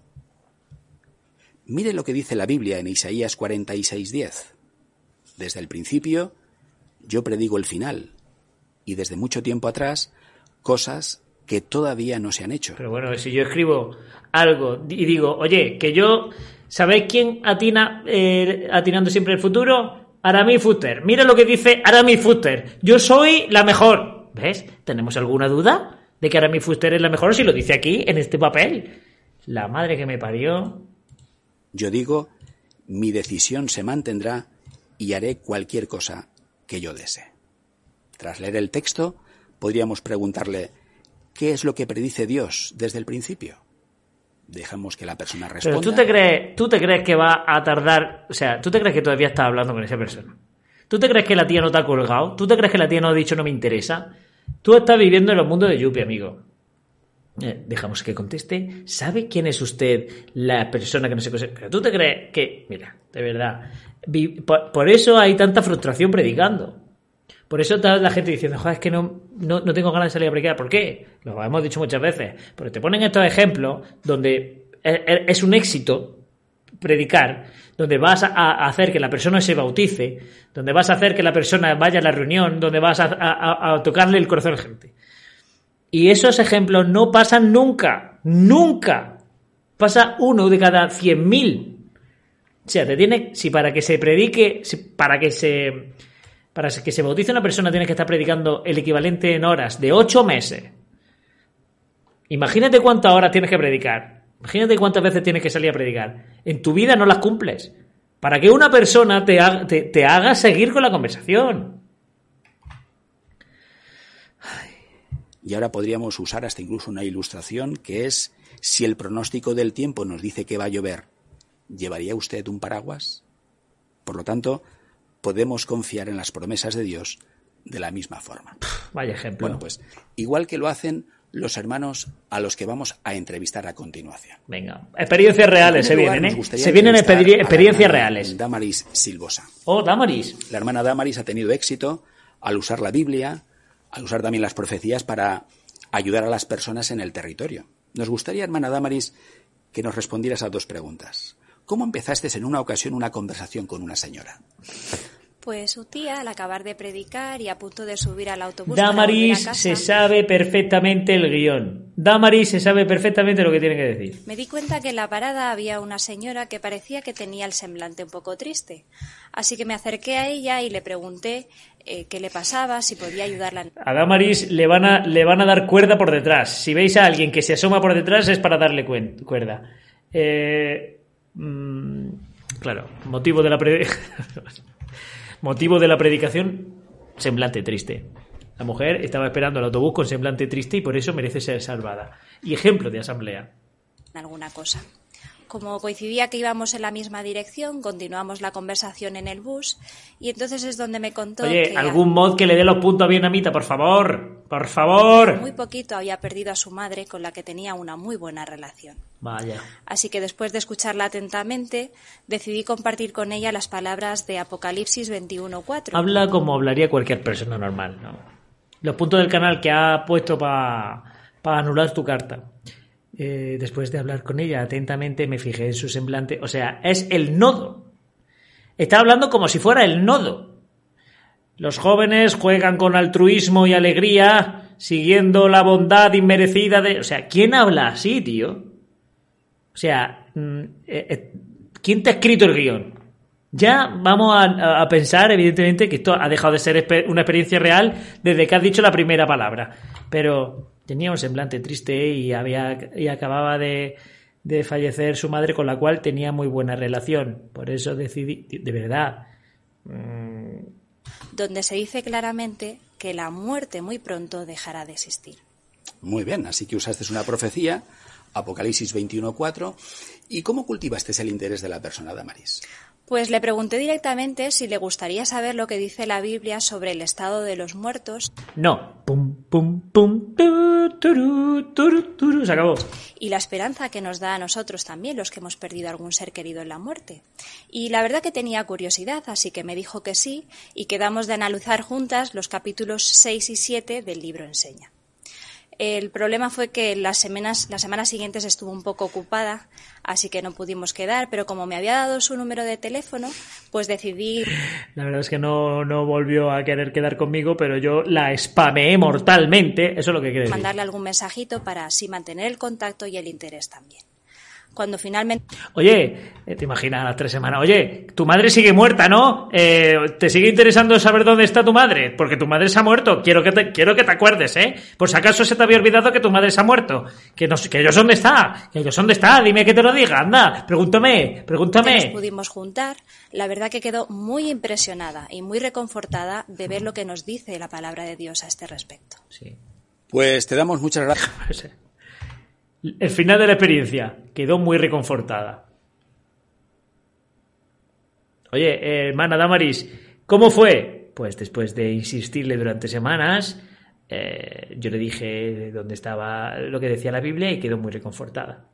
Mire lo que dice la Biblia en Isaías 46:10. Desde el principio, yo predigo el final, y desde mucho tiempo atrás, cosas que todavía no se han hecho. Pero bueno, si yo escribo algo y digo, oye, que yo, ¿sabéis quién atina eh, atinando siempre el futuro? Aramis Fuster. Mira lo que dice Aramis Fuster. Yo soy la mejor. ¿Ves? ¿Tenemos alguna duda de que Aramis Fuster es la mejor si lo dice aquí, en este papel? La madre que me parió. Yo digo, mi decisión se mantendrá y haré cualquier cosa que yo desee. Tras leer el texto, podríamos preguntarle, ¿qué es lo que predice Dios desde el principio? Dejamos que la persona Pero responda. tú te crees, tú te crees que va a tardar, o sea, tú te crees que todavía estás hablando con esa persona. ¿Tú te crees que la tía no te ha colgado? ¿Tú te crees que la tía no ha dicho no me interesa? Tú estás viviendo en el mundo de Yuppie, amigo. Eh, dejamos que conteste. ¿Sabe quién es usted la persona que no se conoce? Pero tú te crees que, mira, de verdad, por, eso hay tanta frustración predicando. Por eso está la gente diciendo, joder, es que no, no, no tengo ganas de salir a predicar. ¿Por qué? Lo hemos dicho muchas veces. Porque te ponen estos ejemplos donde es, es un éxito predicar, donde vas a, hacer que la persona se bautice, donde vas a hacer que la persona vaya a la reunión, donde vas a, a- a tocarle el corazón a la gente. Y esos ejemplos no pasan nunca, nunca. Pasa uno de cada cien mil. O sea, te tiene, si para que se predique, para que se, para que se bautice una persona tienes que estar predicando el equivalente en horas de ocho meses. Imagínate cuántas horas tienes que predicar. Imagínate cuántas veces tienes que salir a predicar. En tu vida no las cumples. Para que una persona te, te haga seguir con la conversación. Y ahora podríamos usar hasta incluso una ilustración que es, si el pronóstico del tiempo nos dice que va a llover, ¿llevaría usted un paraguas? Por lo tanto, podemos confiar en las promesas de Dios de la misma forma. Vaya ejemplo. Bueno, pues igual que lo hacen los hermanos a los que vamos a entrevistar a continuación. Venga, experiencias reales se primer lugar, vienen, ¿eh? Se vienen experiencias reales. Damaris Silvosa. Oh, Damaris. La hermana Damaris ha tenido éxito al usar la Biblia, al usar también las profecías para ayudar a las personas en el territorio. Nos gustaría, hermana Damaris, que nos respondieras a dos preguntas. ¿Cómo empezaste en una ocasión una conversación con una señora? Pues su tía, al acabar de predicar y a punto de subir al autobús. para a Damaris casa, se sabe perfectamente el guion. Damaris se sabe perfectamente lo que tiene que decir. Me di cuenta que en la parada había una señora que parecía que tenía el semblante un poco triste. Así que me acerqué a ella y le pregunté eh, qué le pasaba, si podía ayudarla. A Damaris le van a, le van a dar cuerda por detrás. Si veis a alguien que se asoma por detrás es para darle cuerda. Eh, mm, claro, motivo de la motivo de la predicación, semblante triste. La mujer estaba esperando el autobús con semblante triste y por eso merece ser salvada. Y ejemplo de asamblea. alguna cosa. Como coincidía que íbamos en la misma dirección, continuamos la conversación en el bus y entonces es donde me contó Oye, que algún mod que le dé los puntos a vietnamita, por favor. Por favor. muy poquito había perdido a su madre con la que tenía una muy buena relación. Vaya. Así que después de escucharla atentamente, decidí compartir con ella las palabras de Apocalipsis 21.4. Habla como hablaría cualquier persona normal, ¿no? Los puntos del canal que ha puesto para anular tu carta. Eh, después de hablar con ella atentamente, me fijé en su semblante. O sea, es el nodo. Está hablando como si fuera el nodo. Los jóvenes juegan con altruismo y alegría, siguiendo la bondad inmerecida de. O sea, ¿quién habla así, tío? O sea, mm, eh, eh, ¿quién te ha escrito el guion? Ya vamos a, a pensar, evidentemente, que esto ha dejado de ser una experiencia real desde que has dicho la primera palabra. Pero tenía un semblante triste y, había, y acababa de, de fallecer su madre, con la cual tenía muy buena relación. Por eso decidí, de verdad, donde se dice claramente que la muerte muy pronto dejará de existir. Muy bien, así que usaste una profecía, Apocalipsis 21.4. ¿Y cómo cultivaste el interés de la persona, Damaris? Pues le pregunté directamente si le gustaría saber lo que dice la Biblia sobre el estado de los muertos no. Pum, pum, pum, tu, turu, turu, turu, se acabó. y la esperanza que nos da a nosotros también los que hemos perdido algún ser querido en la muerte. Y la verdad que tenía curiosidad, así que me dijo que sí y quedamos de analizar juntas los capítulos 6 y 7 del libro Enseña. El problema fue que las semanas, las semanas siguientes estuvo un poco ocupada, así que no pudimos quedar, pero como me había dado su número de teléfono, pues decidí La verdad es que no, no volvió a querer quedar conmigo, pero yo la spameé mortalmente. Eso es lo que decir. mandarle algún mensajito para así mantener el contacto y el interés también. Cuando finalmente Oye, eh, te imaginas a las tres semanas. Oye, tu madre sigue muerta, ¿no? Eh, ¿Te sigue interesando saber dónde está tu madre? Porque tu madre se ha muerto. Quiero que te, quiero que te acuerdes, ¿eh? Por si acaso se te había olvidado que tu madre se ha muerto. Que, no, sé- que sé dónde está. Que sé dónde está. Dime que te lo diga. Anda, pregúntame, nos pregúntame. pudimos juntar, la verdad que quedó muy impresionada y muy reconfortada de ver lo que nos dice la palabra de Dios a este respecto. Sí. Pues te damos muchas gracias. El final de la experiencia quedó muy reconfortada. Oye, hermana Damaris, ¿cómo fue? Pues después de insistirle durante semanas, eh, yo le dije dónde estaba lo que decía la Biblia y quedó muy reconfortada.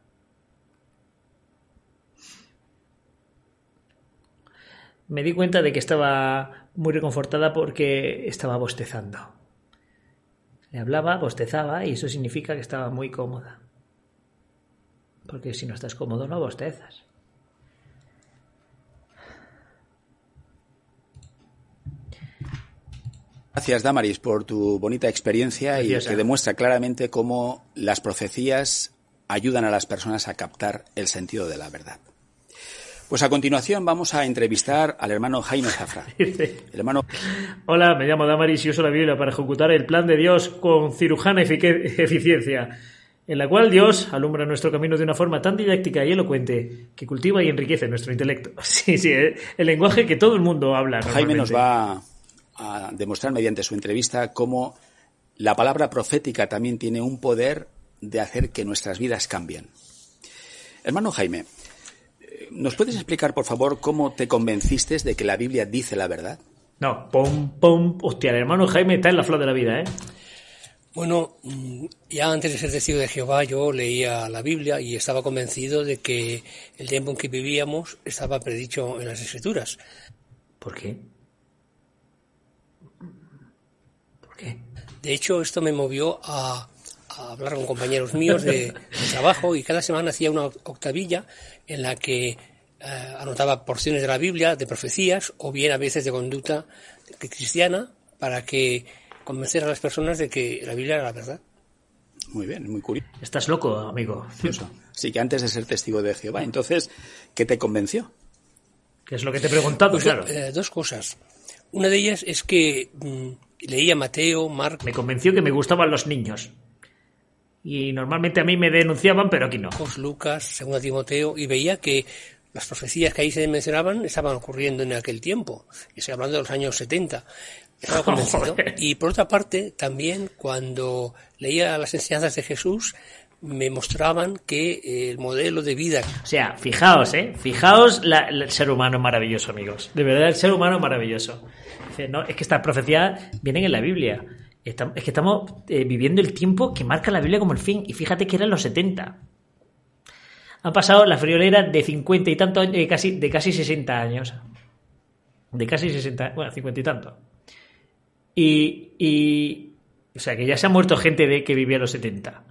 Me di cuenta de que estaba muy reconfortada porque estaba bostezando. Le hablaba, bostezaba y eso significa que estaba muy cómoda. Porque si no estás cómodo no bostezas. Gracias, Damaris, por tu bonita experiencia Preciosa. y que demuestra claramente cómo las profecías ayudan a las personas a captar el sentido de la verdad. Pues a continuación vamos a entrevistar al hermano Jaime Zafra. El hermano Hola, me llamo Damaris y uso la Biblia para ejecutar el plan de Dios con cirujana eficiencia, en la cual Dios alumbra nuestro camino de una forma tan didáctica y elocuente que cultiva y enriquece nuestro intelecto. Sí, sí, eh, el lenguaje que todo el mundo habla. Jaime nos va a demostrar mediante su entrevista cómo la palabra profética también tiene un poder de hacer que nuestras vidas cambien. Hermano Jaime, eh, ¿nos puedes explicar, por favor, cómo te convenciste de que la Biblia dice la verdad? No, pum, pum. Hostia, el hermano Jaime está en la flor de la vida, ¿eh? Bueno, mm, ya antes de ser testigo de Jehová yo leía la Biblia y estaba convencido de que el tiempo en que vivíamos estaba predicho en las Escrituras. ¿Por qué? ¿Por qué? De hecho, esto me movió a, a hablar con compañeros míos de, de trabajo y cada semana hacía una octavilla en la que eh, anotaba porciones de la Biblia, de profecías, o bien a veces de conducta cristiana, para que convencer a las personas de que la Biblia era la verdad. Muy bien, muy curioso. Estás loco, amigo. Sí, que antes de ser testigo de Jehová, entonces, ¿qué te convenció? ¿Qué es lo que te he preguntado? Pues, claro. eh, dos cosas. Una de ellas es que mm, leía Mateo, Marcos, Me convenció que me gustaban los niños. Y normalmente a mí me denunciaban, pero aquí no. Lucas, Segunda Timoteo, y veía que las profecías que ahí se mencionaban estaban ocurriendo en aquel tiempo. Y estoy hablando de los años 70. Estaba convencido. Joder. Y por otra parte, también cuando leía las enseñanzas de Jesús, me mostraban que eh, el modelo de vida O sea, fijaos, ¿eh? Fijaos la- la- el ser humano maravilloso, amigos. De verdad, el ser humano maravilloso. Dice, no, es que estas profecías vienen en la Biblia. Es que estamos eh, viviendo el tiempo que marca la Biblia como el fin. Y fíjate que eran los 70. Han pasado la friolera de 50 y tantos, eh, casi, de casi 60 años. De casi 60, bueno, 50 y tantos. Y, y, o sea, que ya se ha muerto gente de que vivía a los 70.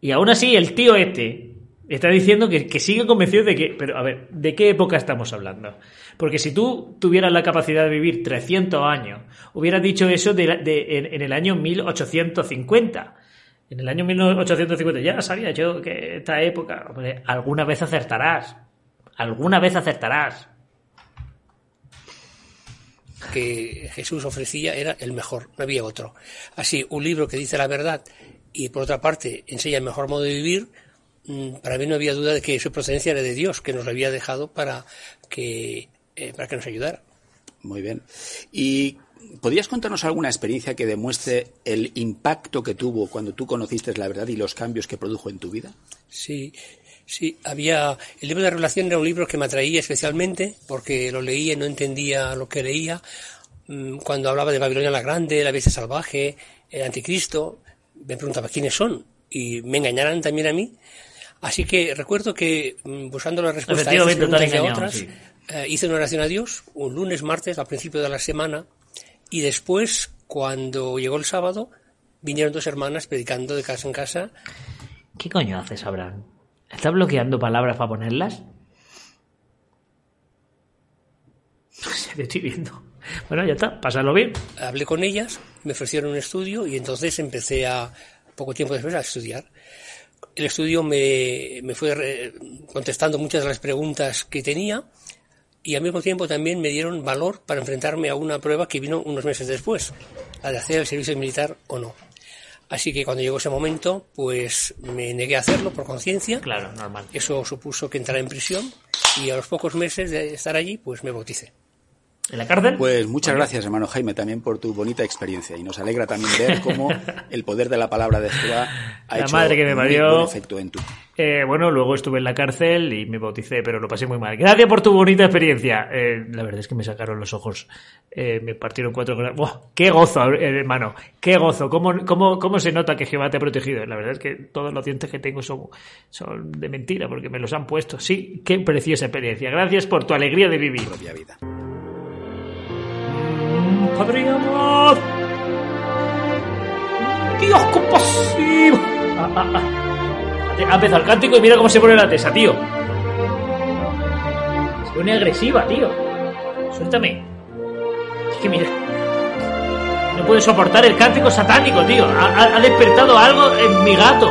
Y aún así, el tío este está diciendo que, que sigue convencido de que. Pero a ver, ¿de qué época estamos hablando? Porque si tú tuvieras la capacidad de vivir 300 años, hubieras dicho eso de- en, en el año 1850. En el año 1850 ya sabía yo que esta época. hombre, alguna vez acertarás. Alguna vez acertarás. Que Jesús ofrecía era el mejor, no había otro. Así, un libro que dice la verdad y por otra parte enseña el mejor modo de vivir, mm, para mí no había duda de que su procedencia era de Dios, que nos lo había dejado para que, eh, para que nos ayudara. Muy bien. ¿Y podrías contarnos alguna experiencia que demuestre el impacto que tuvo cuando tú conociste la verdad y los cambios que produjo en tu vida? Sí, sí, había. El libro de Revelación era un libro que me atraía especialmente porque lo leía y no entendía lo que leía. Mm, Cuando hablaba de Babilonia la Grande, la bestia salvaje, el anticristo, me preguntaba quiénes son y me engañaran también a mí. Así que recuerdo que mm, buscando la respuesta a estas preguntas y a otras, sí. eh, hice una oración a Dios un lunes, martes, al principio de la semana, y después, cuando llegó el sábado, vinieron dos hermanas predicando de casa en casa ¿Qué coño haces, Abraham? ¿Estás bloqueando palabras para ponerlas? Te estoy viendo. Bueno, ya está, pásalo bien. hablé con ellas, me ofrecieron un estudio y entonces empecé a, poco tiempo después, a estudiar. El estudio me, me fue contestando muchas de las preguntas que tenía y al mismo tiempo también me dieron valor para enfrentarme a una prueba que vino unos meses después, la de hacer el servicio militar o no. Así que cuando llegó ese momento, pues me negué a hacerlo por conciencia. Claro, normal. Eso supuso que entrara en prisión y a los pocos meses de estar allí, pues me bauticé. ¿En la cárcel? Pues muchas gracias, hermano Jaime, también por tu bonita experiencia. Y nos alegra también ver cómo el poder de la palabra de Jehová ha La hecho madre que me parió. efecto en tu. Eh, bueno, luego estuve en la cárcel y me bauticé, pero lo pasé muy mal. Gracias por tu bonita experiencia. Eh, la verdad es que me sacaron los ojos. Eh, me partieron cuatro. ¡Qué gozo, eh, hermano! ¡Qué gozo! ¿Cómo, cómo, ¿Cómo se nota que Jehová te ha protegido? La verdad es que todos los dientes que tengo son, son de mentira porque me los han puesto. Sí, qué preciosa experiencia. Gracias por tu alegría de vivir. propia vida. Padre amor. Dios compasivo. Ah, ah, ah. Ha empezado el cántico y mira cómo se pone la tesa, tío. Se pone agresiva, tío. Suéltame. Es que mira. No puede soportar el cántico satánico, tío. Ha, ha- ha despertado algo en mi gato.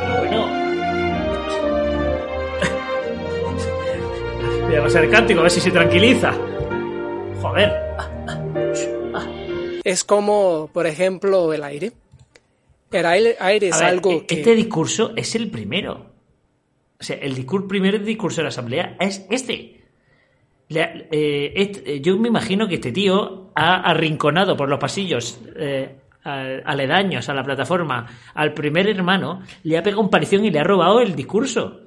Pero bueno. Voy a pasar el cántico a ver si se tranquiliza. Es como, por ejemplo, el aire. El aire, aire es ver, algo e- que... Este discurso es el primero. O sea, el discurso, primer discurso de la asamblea es este. Eh, este- eh, yo me imagino que este tío ha arrinconado por los pasillos eh, aledaños a la plataforma al primer hermano, le ha pegado un palición y le ha robado el discurso.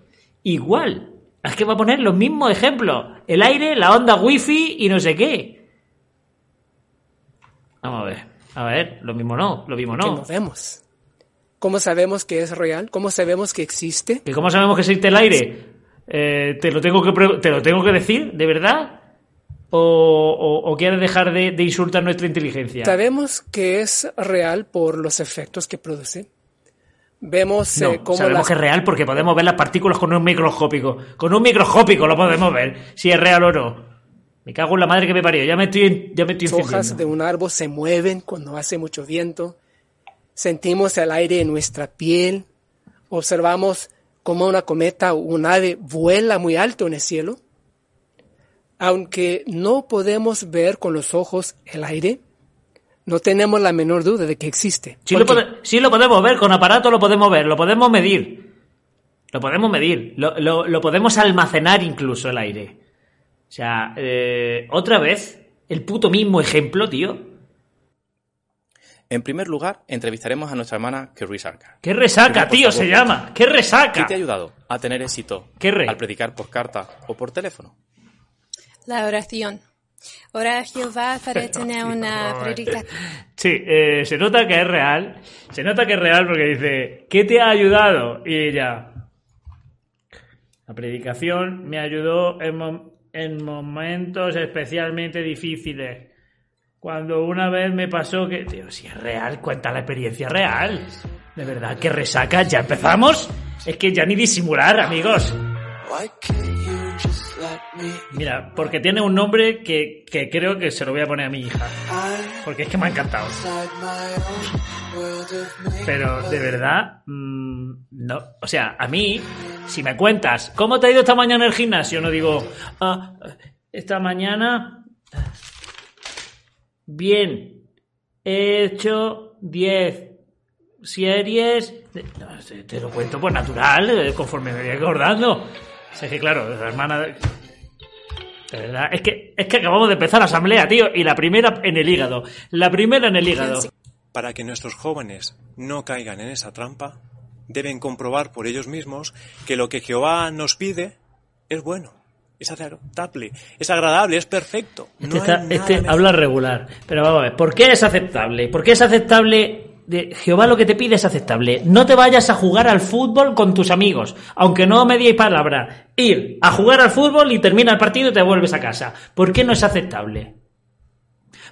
Igual. Es que va a poner los mismos ejemplos. El aire, la onda wifi y no sé qué. Vamos a ver. A ver, lo mismo no, lo mismo no. no vemos. ¿Cómo sabemos que es real? ¿Cómo sabemos que existe? ¿Que cómo sabemos que existe el aire? Eh, ¿te, lo tengo que ¿Te lo tengo que decir? ¿De verdad? ¿O, o- o quieres dejar de, de insultar nuestra inteligencia? Sabemos que es real por los efectos que produce. Vemos No, eh, cómo sabemos las- que es real porque podemos ver las partículas con un microscópico. Con un microscópico lo podemos ver, si es real o no. Me cago en la madre que me parió. Ya me estoy, ya me estoy las hojas de un árbol se mueven cuando hace mucho viento. Sentimos el aire en nuestra piel. Observamos cómo una cometa o un ave vuela muy alto en el cielo. Aunque no podemos ver con los ojos el aire, no tenemos la menor duda de que existe. Sí lo, sí podemos ver, con aparato lo podemos ver, lo podemos medir. Lo podemos medir, lo, lo- lo podemos almacenar incluso el aire. O sea, eh, otra vez, el puto mismo ejemplo, tío. En primer lugar, entrevistaremos a nuestra hermana Kerry Sarkar. ¿Qué resaca, tío, favor. se llama? ¿Qué ¿Qué resaca? te ha ayudado a tener éxito ¿Qué re? al predicar por carta o por teléfono? La oración. Ora a Jehová para tener una predicación. Sí, eh, se nota que es real. Se nota que es real porque dice, ¿qué te ha ayudado? Y ella, la predicación me ayudó en, en momentos especialmente difíciles. Cuando una vez me pasó que... Tío, si es real, cuenta la experiencia real. De verdad, que resaca, ya empezamos. Es que ya ni disimular, amigos. Mira, porque tiene un nombre que, que creo que se lo voy a poner a mi hija. Porque es que me ha encantado. Pero de verdad, mm, no. O sea, a mí, si me cuentas, ¿cómo te ha ido esta mañana en el gimnasio? No digo, ah, esta mañana, bien, he hecho 10 series. te, te lo cuento por natural, eh, conforme me voy acordando. O que claro, la hermana. De de verdad, es que, es que acabamos de empezar la asamblea, tío, y la primera en el hígado. La primera en el hígado. Para que nuestros jóvenes no caigan en esa trampa, deben comprobar por ellos mismos que lo que Jehová nos pide es bueno, es aceptable, es agradable, es perfecto. Este, No está- este habla regular. Pero vamos a ver, ¿por qué es aceptable? ¿Por qué es aceptable? De, Jehová lo que te pide es aceptable. No te vayas a jugar al fútbol con tus amigos, aunque no me digáis palabra. Ir a jugar al fútbol y termina el partido y te vuelves a casa. ¿Por qué no es aceptable?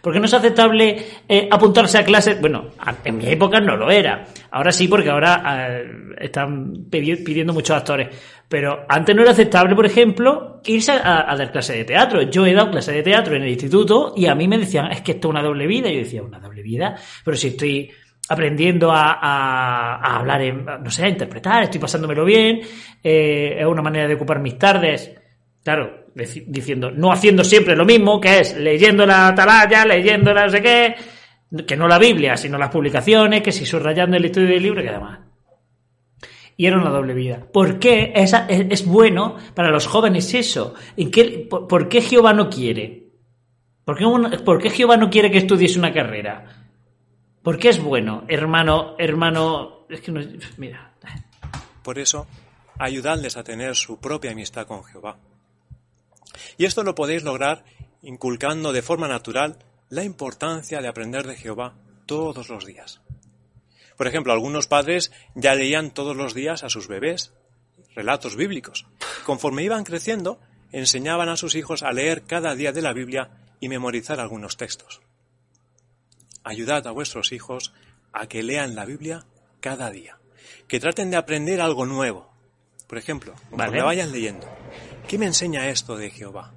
Porque no es aceptable eh, apuntarse a clases. Bueno, en mi época no lo era. Ahora sí, porque ahora eh, están pidi- pidiendo muchos actores. Pero antes no era aceptable, por ejemplo, irse a, dar clases de teatro. Yo he dado clases de teatro en el instituto y a mí me decían, es que esto es una doble vida. Yo decía, ¿una doble vida? Pero si estoy aprendiendo a, hablar, en- no sé, a interpretar, estoy pasándomelo bien, eh, es una manera de ocupar mis tardes. Claro, diciendo, no haciendo siempre lo mismo, que es leyendo la atalaya, leyendo la no sé qué, que no la Biblia, sino las publicaciones, que si subrayando el estudio del libro, que además. Y era una doble vida. ¿Por qué esa- es, es bueno para los jóvenes eso? ¿En qué, por, qué Jehová no quiere? ¿Por qué, por qué Jehová no quiere que estudies una carrera? ¿Por qué es bueno, hermano, hermano? Es que no Mira. Por eso, ayudadles a tener su propia amistad con Jehová. Y esto lo podéis lograr inculcando de forma natural la importancia de aprender de Jehová todos los días. Por ejemplo, algunos padres ya leían todos los días a sus bebés relatos bíblicos. Conforme iban creciendo, enseñaban a sus hijos a leer cada día de la Biblia y memorizar algunos textos. Ayudad a vuestros hijos a que lean la Biblia cada día, que traten de aprender algo nuevo. Por ejemplo, Vale. vayan leyendo, ¿qué me enseña esto de Jehová?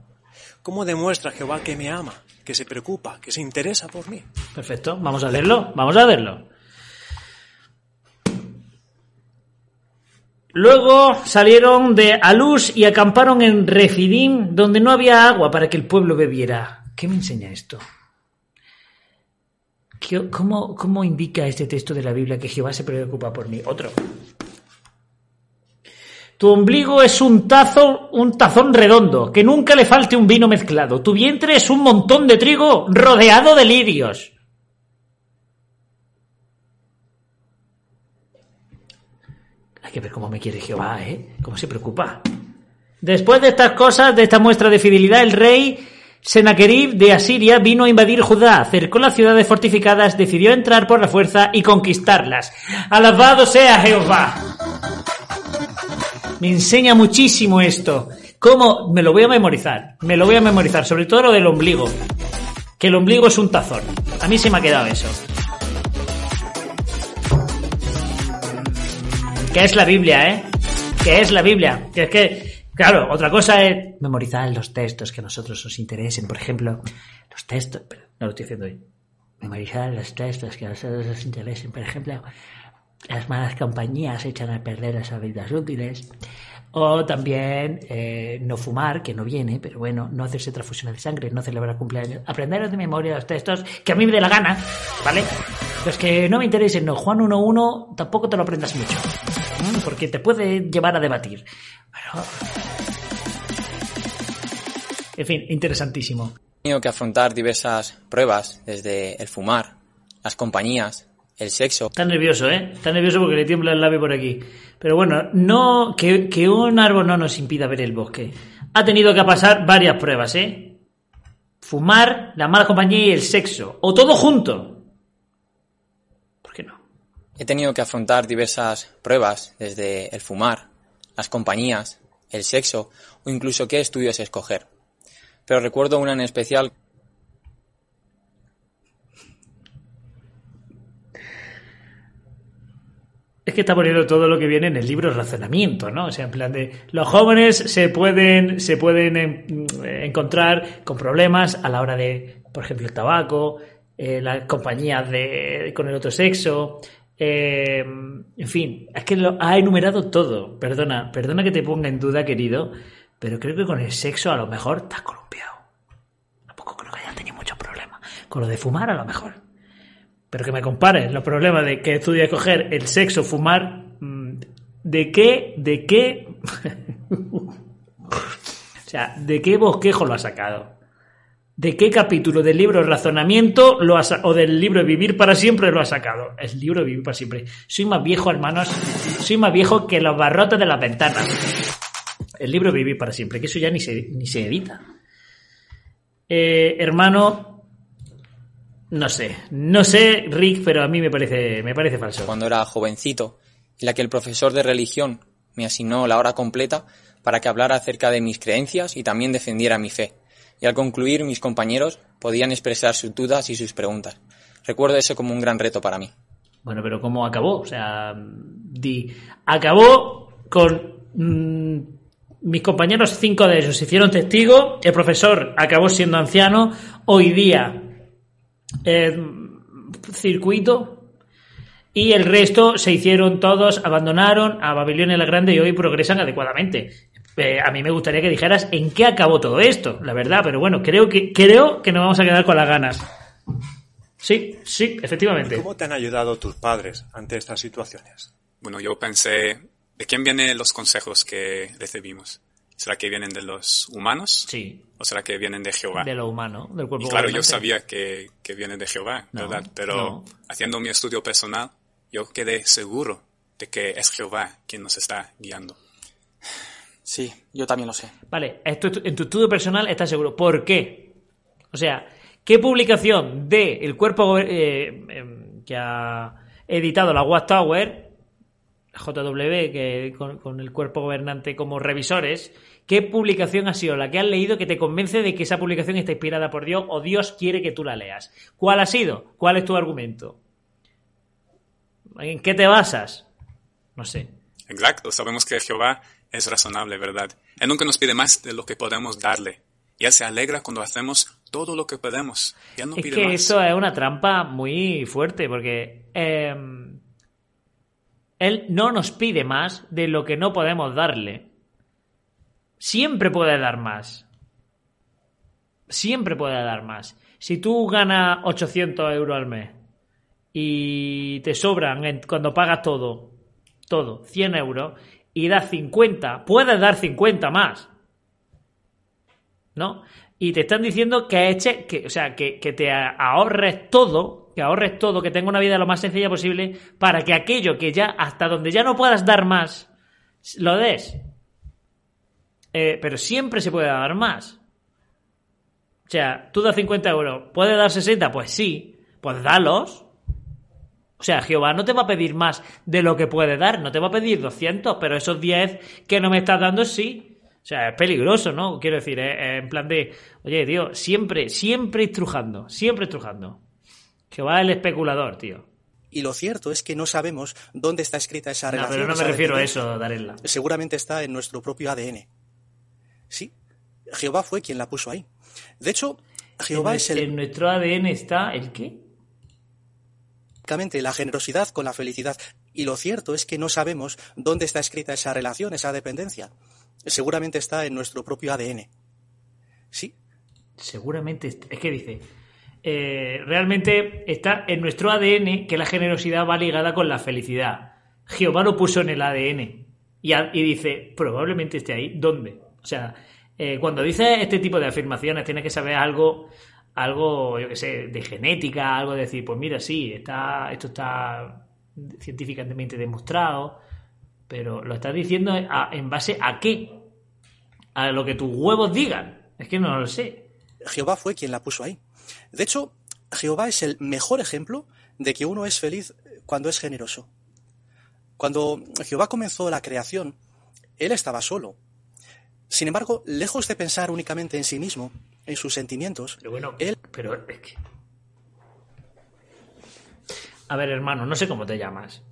¿Cómo demuestra Jehová que me ama, que se preocupa, que se interesa por mí? Perfecto, vamos a verlo, vamos a verlo. Luego salieron de Alus y acamparon en Refidim, donde no había agua para que el pueblo bebiera. ¿Qué me enseña esto? ¿Qué- ¿Cómo, cómo indica este texto de la Biblia que Jehová se preocupa por mí? Otro. Tu ombligo es un tazo, un tazón redondo, que nunca le falte un vino mezclado. Tu vientre es un montón de trigo rodeado de lirios. Hay que ver cómo me quiere Jehová, ¿eh? Cómo se preocupa. Después de estas cosas, de esta muestra de fidelidad, el rey Senaquerib de Asiria vino a invadir Judá, cercó las ciudades fortificadas, decidió entrar por la fuerza y conquistarlas. Alabado sea Jehová. Me enseña muchísimo esto. ¿Cómo? Me lo voy a memorizar. Me lo voy a memorizar, sobre todo lo del ombligo. Que el ombligo es un tazón. A mí se me ha quedado eso. Que es la Biblia, ¿eh? Que es la Biblia. Que es que, claro, otra cosa es memorizar los textos que a nosotros nos interesen. Por ejemplo, los textos... Pero no lo estoy haciendo hoy. Memorizar los textos que a nosotros nos interesen. Por ejemplo, las malas compañías echan a perder las habilidades útiles. O también eh, no fumar, que no viene, pero bueno, no hacerse transfusiones de sangre, no celebrar cumpleaños, aprender de memoria los textos que a mí me dé la gana, ¿vale? Los que no me interesen, no, Juan 1.1 tampoco te lo aprendas mucho. Porque te puede llevar a debatir. En fin, interesantísimo. He tenido que afrontar diversas pruebas, desde el fumar, las compañías, el sexo. Está nervioso, ¿eh? Está nervioso porque le tiembla el labio por aquí. Pero bueno, no que, que un árbol no nos impida ver el bosque. Ha tenido que pasar varias pruebas, ¿eh? Fumar, la mala compañía y el sexo. O todo junto. He tenido que afrontar diversas pruebas, desde el fumar, las compañías, el sexo o incluso qué estudios escoger. Pero recuerdo una en especial Es que está poniendo todo lo que viene en el libro razonamiento, ¿no? O sea, en plan de los jóvenes se pueden, se pueden en- encontrar con problemas a la hora de, por ejemplo, el tabaco, eh, las compañías de, con el otro sexo, eh, en fin, es que lo ha enumerado todo. Perdona, perdona que te ponga en duda, querido, pero creo que con el sexo a lo mejor estás columpiado. Tampoco creo que hayas tenido muchos problemas. Con lo de fumar a lo mejor. Pero que me compares los problemas de que estudia escoger el sexo, fumar, mm, ¿de qué, de qué? o sea, ¿de qué bosquejo lo ha sacado? ¿De qué capítulo del libro Razonamiento lo ha sa- o del libro Vivir para siempre lo ha sacado? El libro Vivir para siempre. Soy más viejo, hermanos. Soy más viejo que los barrotes de las ventanas. El libro Vivir para siempre, que eso ya ni se, ni se edita. Eh, hermano, no sé, no sé, Rick, pero a mí me parece, me parece falso. cuando era jovencito, en la que el profesor de religión me asignó la hora completa para que hablara acerca de mis creencias y también defendiera mi fe. Y al concluir, mis compañeros podían expresar sus dudas y sus preguntas. Recuerdo eso como un gran reto para mí. Bueno, pero ¿cómo acabó? O sea, di, acabó con mm, mis compañeros, cinco de ellos se hicieron testigos, el profesor acabó siendo anciano, hoy día circuito y el resto se hicieron todos, abandonaron a Babilonia la Grande y hoy progresan adecuadamente. Eh, a mí me gustaría que dijeras en qué acabó todo esto, la verdad, pero bueno, creo que creo que nos vamos a quedar con las ganas. Sí, sí, efectivamente. ¿Cómo te han ayudado tus padres ante estas situaciones? Bueno, yo pensé, ¿de quién vienen los consejos que recibimos? ¿Será que vienen de los humanos? Sí. ¿O será que vienen de Jehová? De lo humano, del cuerpo Y claro, yo sabía que, que vienen de Jehová, No, ¿verdad? Pero no. haciendo mi estudio personal, yo quedé seguro de que es Jehová quien nos está guiando. Sí, yo también lo sé. Vale, esto, en tu estudio personal estás seguro. ¿Por qué? O sea, ¿qué publicación de el cuerpo eh, em, que ha editado la Watchtower, JW, que con, con el cuerpo gobernante como revisores, qué publicación ha sido la que has leído que te convence de que esa publicación está inspirada por Dios o Dios quiere que tú la leas? ¿Cuál ha sido? ¿Cuál es tu argumento? ¿En qué te basas? No sé. Exacto, sabemos que Jehová es razonable, ¿verdad? Él nunca nos pide más de lo que podemos darle. Y Él se alegra cuando hacemos todo lo que podemos. Y Él no es pide que más. eso es una trampa muy fuerte porque eh, él no nos pide más de lo que no podemos darle. Siempre puede dar más. Siempre puede dar más. Si tú ganas 800 euros al mes y te sobran cuando pagas todo, todo, 100 euros, y das 50, puedes dar 50 más. ¿no? Y te están diciendo que eche, que, o sea, que, que te ahorres todo, que ahorres todo, que tenga una vida lo más sencilla posible, para que aquello que ya, hasta donde ya no puedas dar más, lo des. Eh, pero siempre se puede dar más. O sea, tú das 50 euros, ¿puedes dar 60? Pues sí, pues dalos. O sea, Jehová no te va a pedir más de lo que puede dar, no te va a pedir 200, pero esos 10 que no me estás dando sí. O sea, es peligroso, ¿no? Quiero decir, eh, en plan de, oye, tío, siempre, siempre estrujando, siempre estrujando. Jehová es el especulador, tío. Y lo cierto es que no sabemos dónde está escrita esa No, relación. pero no me refiero a eso, Darela. Seguramente está en nuestro propio ADN. Sí, Jehová fue quien la puso ahí. De hecho, Jehová en, es el en nuestro ADN está el qué? La generosidad con la felicidad. Y lo cierto es que no sabemos dónde está escrita esa relación, esa dependencia. Seguramente está en nuestro propio ADN. Sí, Seguramente es que dice eh, realmente está en nuestro ADN que la generosidad va ligada con la felicidad. Jehová lo puso en el ADN y, y dice probablemente esté ahí. ¿Dónde? O sea, eh, cuando dice este tipo de afirmaciones tienes que saber algo, algo, yo qué sé, de genética, algo de decir, pues mira, sí, está, esto está científicamente demostrado, pero lo estás diciendo a- en base a qué? A lo que tus huevos digan. Es que no lo sé. Jehová fue quien la puso ahí. De hecho, Jehová es el mejor ejemplo de que uno es feliz cuando es generoso. Cuando Jehová comenzó la creación, él estaba solo. Sin embargo, lejos de pensar únicamente en sí mismo, en sus sentimientos, Pero bueno, él pero es que... A ver, hermano, no sé cómo te llamas.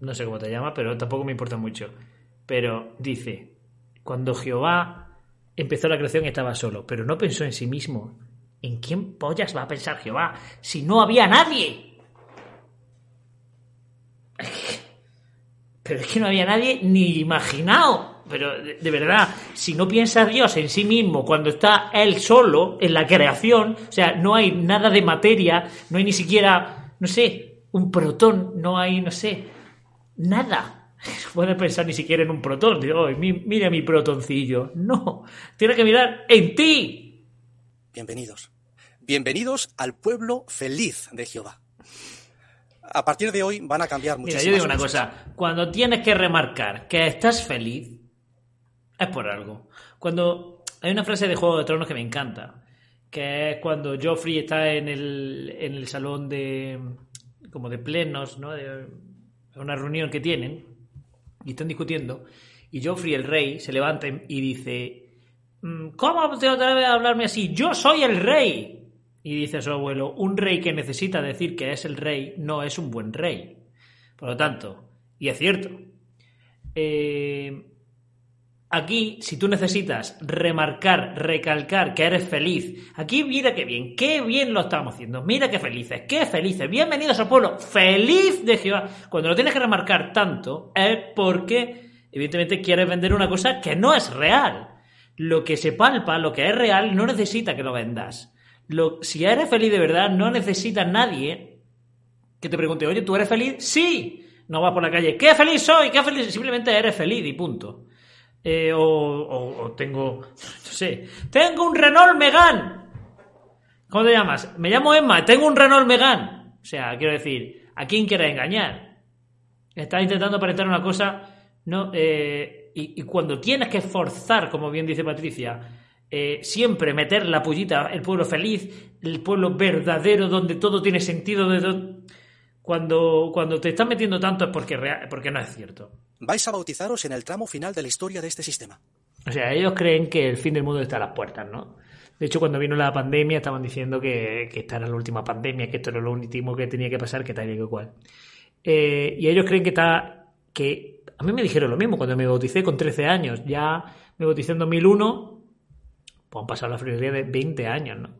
No sé cómo te llamas, pero tampoco me importa mucho. Pero dice, cuando Jehová empezó la creación estaba solo, pero no pensó en sí mismo. ¿En quién pollas va a pensar Jehová si no había nadie? Pero es que no había nadie ni imaginado. Pero de, de verdad, si no piensa Dios en sí mismo cuando está Él solo en la creación, o sea, no hay nada de materia, no hay ni siquiera, no sé, un protón, no hay, no sé, nada. No puede pensar ni siquiera en un protón. Digo, "Ay, mi- mira mi protoncillo. No, tiene que mirar en ti. Bienvenidos. Bienvenidos al pueblo feliz de Jehová. A partir de hoy van a cambiar Mira, muchísimas yo digo una cosas. cosa. Cuando tienes que remarcar que estás feliz, es por algo. Cuando hay una frase de Juego de Tronos que me encanta, que es cuando Joffrey está en el, en el salón de como de plenos, ¿no? De una reunión que tienen y están discutiendo y Joffrey el rey se levanta y dice "Mm, ¿Cómo te atreves a hablarme así? Yo soy el rey. Y dice a su abuelo, un rey que necesita decir que es el rey no es un buen rey. Por lo tanto, y es cierto, eh, aquí, si tú necesitas remarcar, recalcar que eres feliz, aquí mira qué bien, qué bien lo estamos haciendo, mira qué felices, qué felices, bienvenidos al pueblo feliz de Jehová. Cuando lo tienes que remarcar tanto es porque, evidentemente, quieres vender una cosa que no es real. Lo que se palpa, lo que es real, no necesita que lo vendas. Lo- si eres feliz de verdad, no necesita nadie que te pregunte, oye, ¿tú eres feliz? Sí. No vas por la calle, ¿qué feliz soy? ¿Qué feliz? Simplemente eres feliz y punto. Eh, o, o- o tengo, no sé, tengo un Renault Megane. ¿Cómo te llamas? Me llamo Emma, tengo un Renault Megane. O sea, quiero decir, ¿a quién quieres engañar? Estás intentando aparentar una cosa, no, eh, y, cuando tienes que forzar, como bien dice Patricia, eh, siempre meter la pullita, el pueblo feliz, el pueblo verdadero, donde todo tiene sentido, cuando, cuando te estás metiendo tanto es porque, porque no es cierto. Vais a bautizaros en el tramo final de la historia de este sistema. O sea, ellos creen que el fin del mundo está a las puertas, ¿no? De hecho, cuando vino la pandemia estaban diciendo que, que esta era la última pandemia, que esto era lo último que tenía que pasar, que tal y que cual. Eh, y ellos creen que está... que A mí me dijeron lo mismo cuando me bauticé con 13 años. Ya me bauticé en 2001, pues han pasado la friolera de 20 años, ¿no?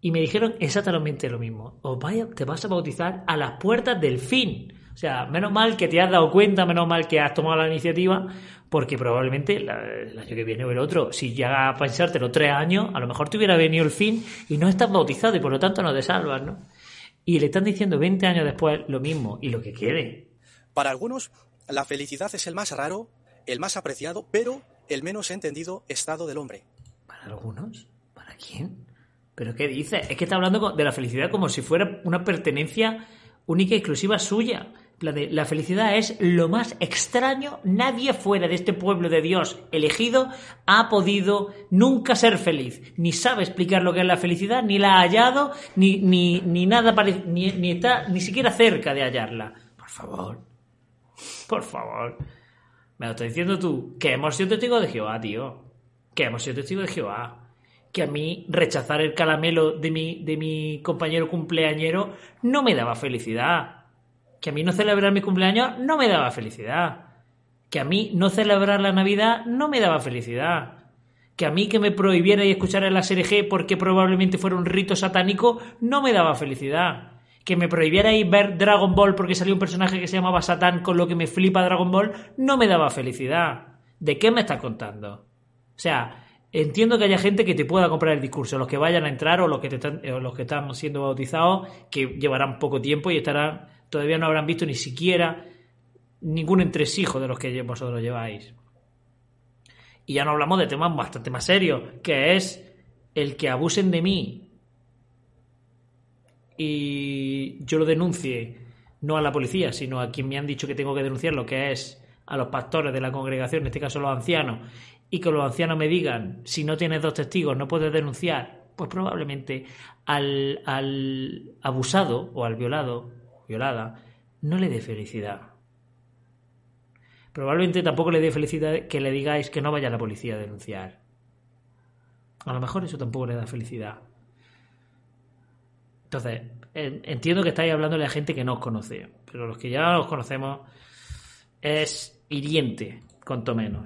Y me dijeron exactamente lo mismo. Os vaya, te vas a bautizar a las puertas del fin. O sea, menos mal que te has dado cuenta, menos mal que has tomado la iniciativa, porque probablemente la- el año que viene o el otro, si llega a pensártelo tres años, a lo mejor te hubiera venido el fin y no estás bautizado y por lo tanto no te salvas, ¿no? Y le están diciendo 20 años después lo mismo y lo que quiere. Para algunos, la felicidad es el más raro, el más apreciado, pero el menos entendido estado del hombre. ¿Para algunos? ¿Para quién? ¿Pero qué dice? Es que está hablando de la felicidad como si fuera una pertenencia única y exclusiva suya. De, La felicidad es lo más extraño. Nadie fuera de este pueblo de Dios elegido ha podido nunca ser feliz. Ni sabe explicar lo que es la felicidad, ni la ha hallado, ni, ni, ni nada ni, ni está ni siquiera cerca de hallarla. Por favor. Por favor. Me lo estás diciendo tú. Que hemos sido testigos de Jehová, tío. Que hemos sido testigos de Jehová. Que a mí rechazar el caramelo de mi, de mi compañero cumpleañero no me daba felicidad. Que a mí no celebrar mi cumpleaños no me daba felicidad. Que a mí no celebrar la Navidad no me daba felicidad. Que a mí que me prohibiera y escuchar la G porque probablemente fuera un rito satánico no me daba felicidad. Que me prohibiera ir ver Dragon Ball porque salió un personaje que se llamaba Satán con lo que me flipa Dragon Ball no me daba felicidad. ¿De qué me estás contando? O sea, entiendo que haya gente que te pueda comprar el discurso, los que vayan a entrar o los que, están, o los que están siendo bautizados, que llevarán poco tiempo y estarán, todavía no habrán visto ni siquiera ningún entresijo de los que vosotros lleváis. Y ya no hablamos de temas bastante más serios, que es el que abusen de mí y yo lo denuncie, no a la policía, sino a quien me han dicho que tengo que denunciar, lo que es a los pastores de la congregación, en este caso los ancianos, y que los ancianos me digan, si no tienes dos testigos no puedes denunciar, pues probablemente al, al abusado o al violado, violada, no le dé felicidad. Probablemente tampoco le dé felicidad que le digáis que no vaya a la policía a denunciar. A lo mejor eso tampoco le da felicidad. Entonces, entiendo que estáis hablándole a gente que no os conoce, pero los que ya os conocemos es hiriente, cuanto menos.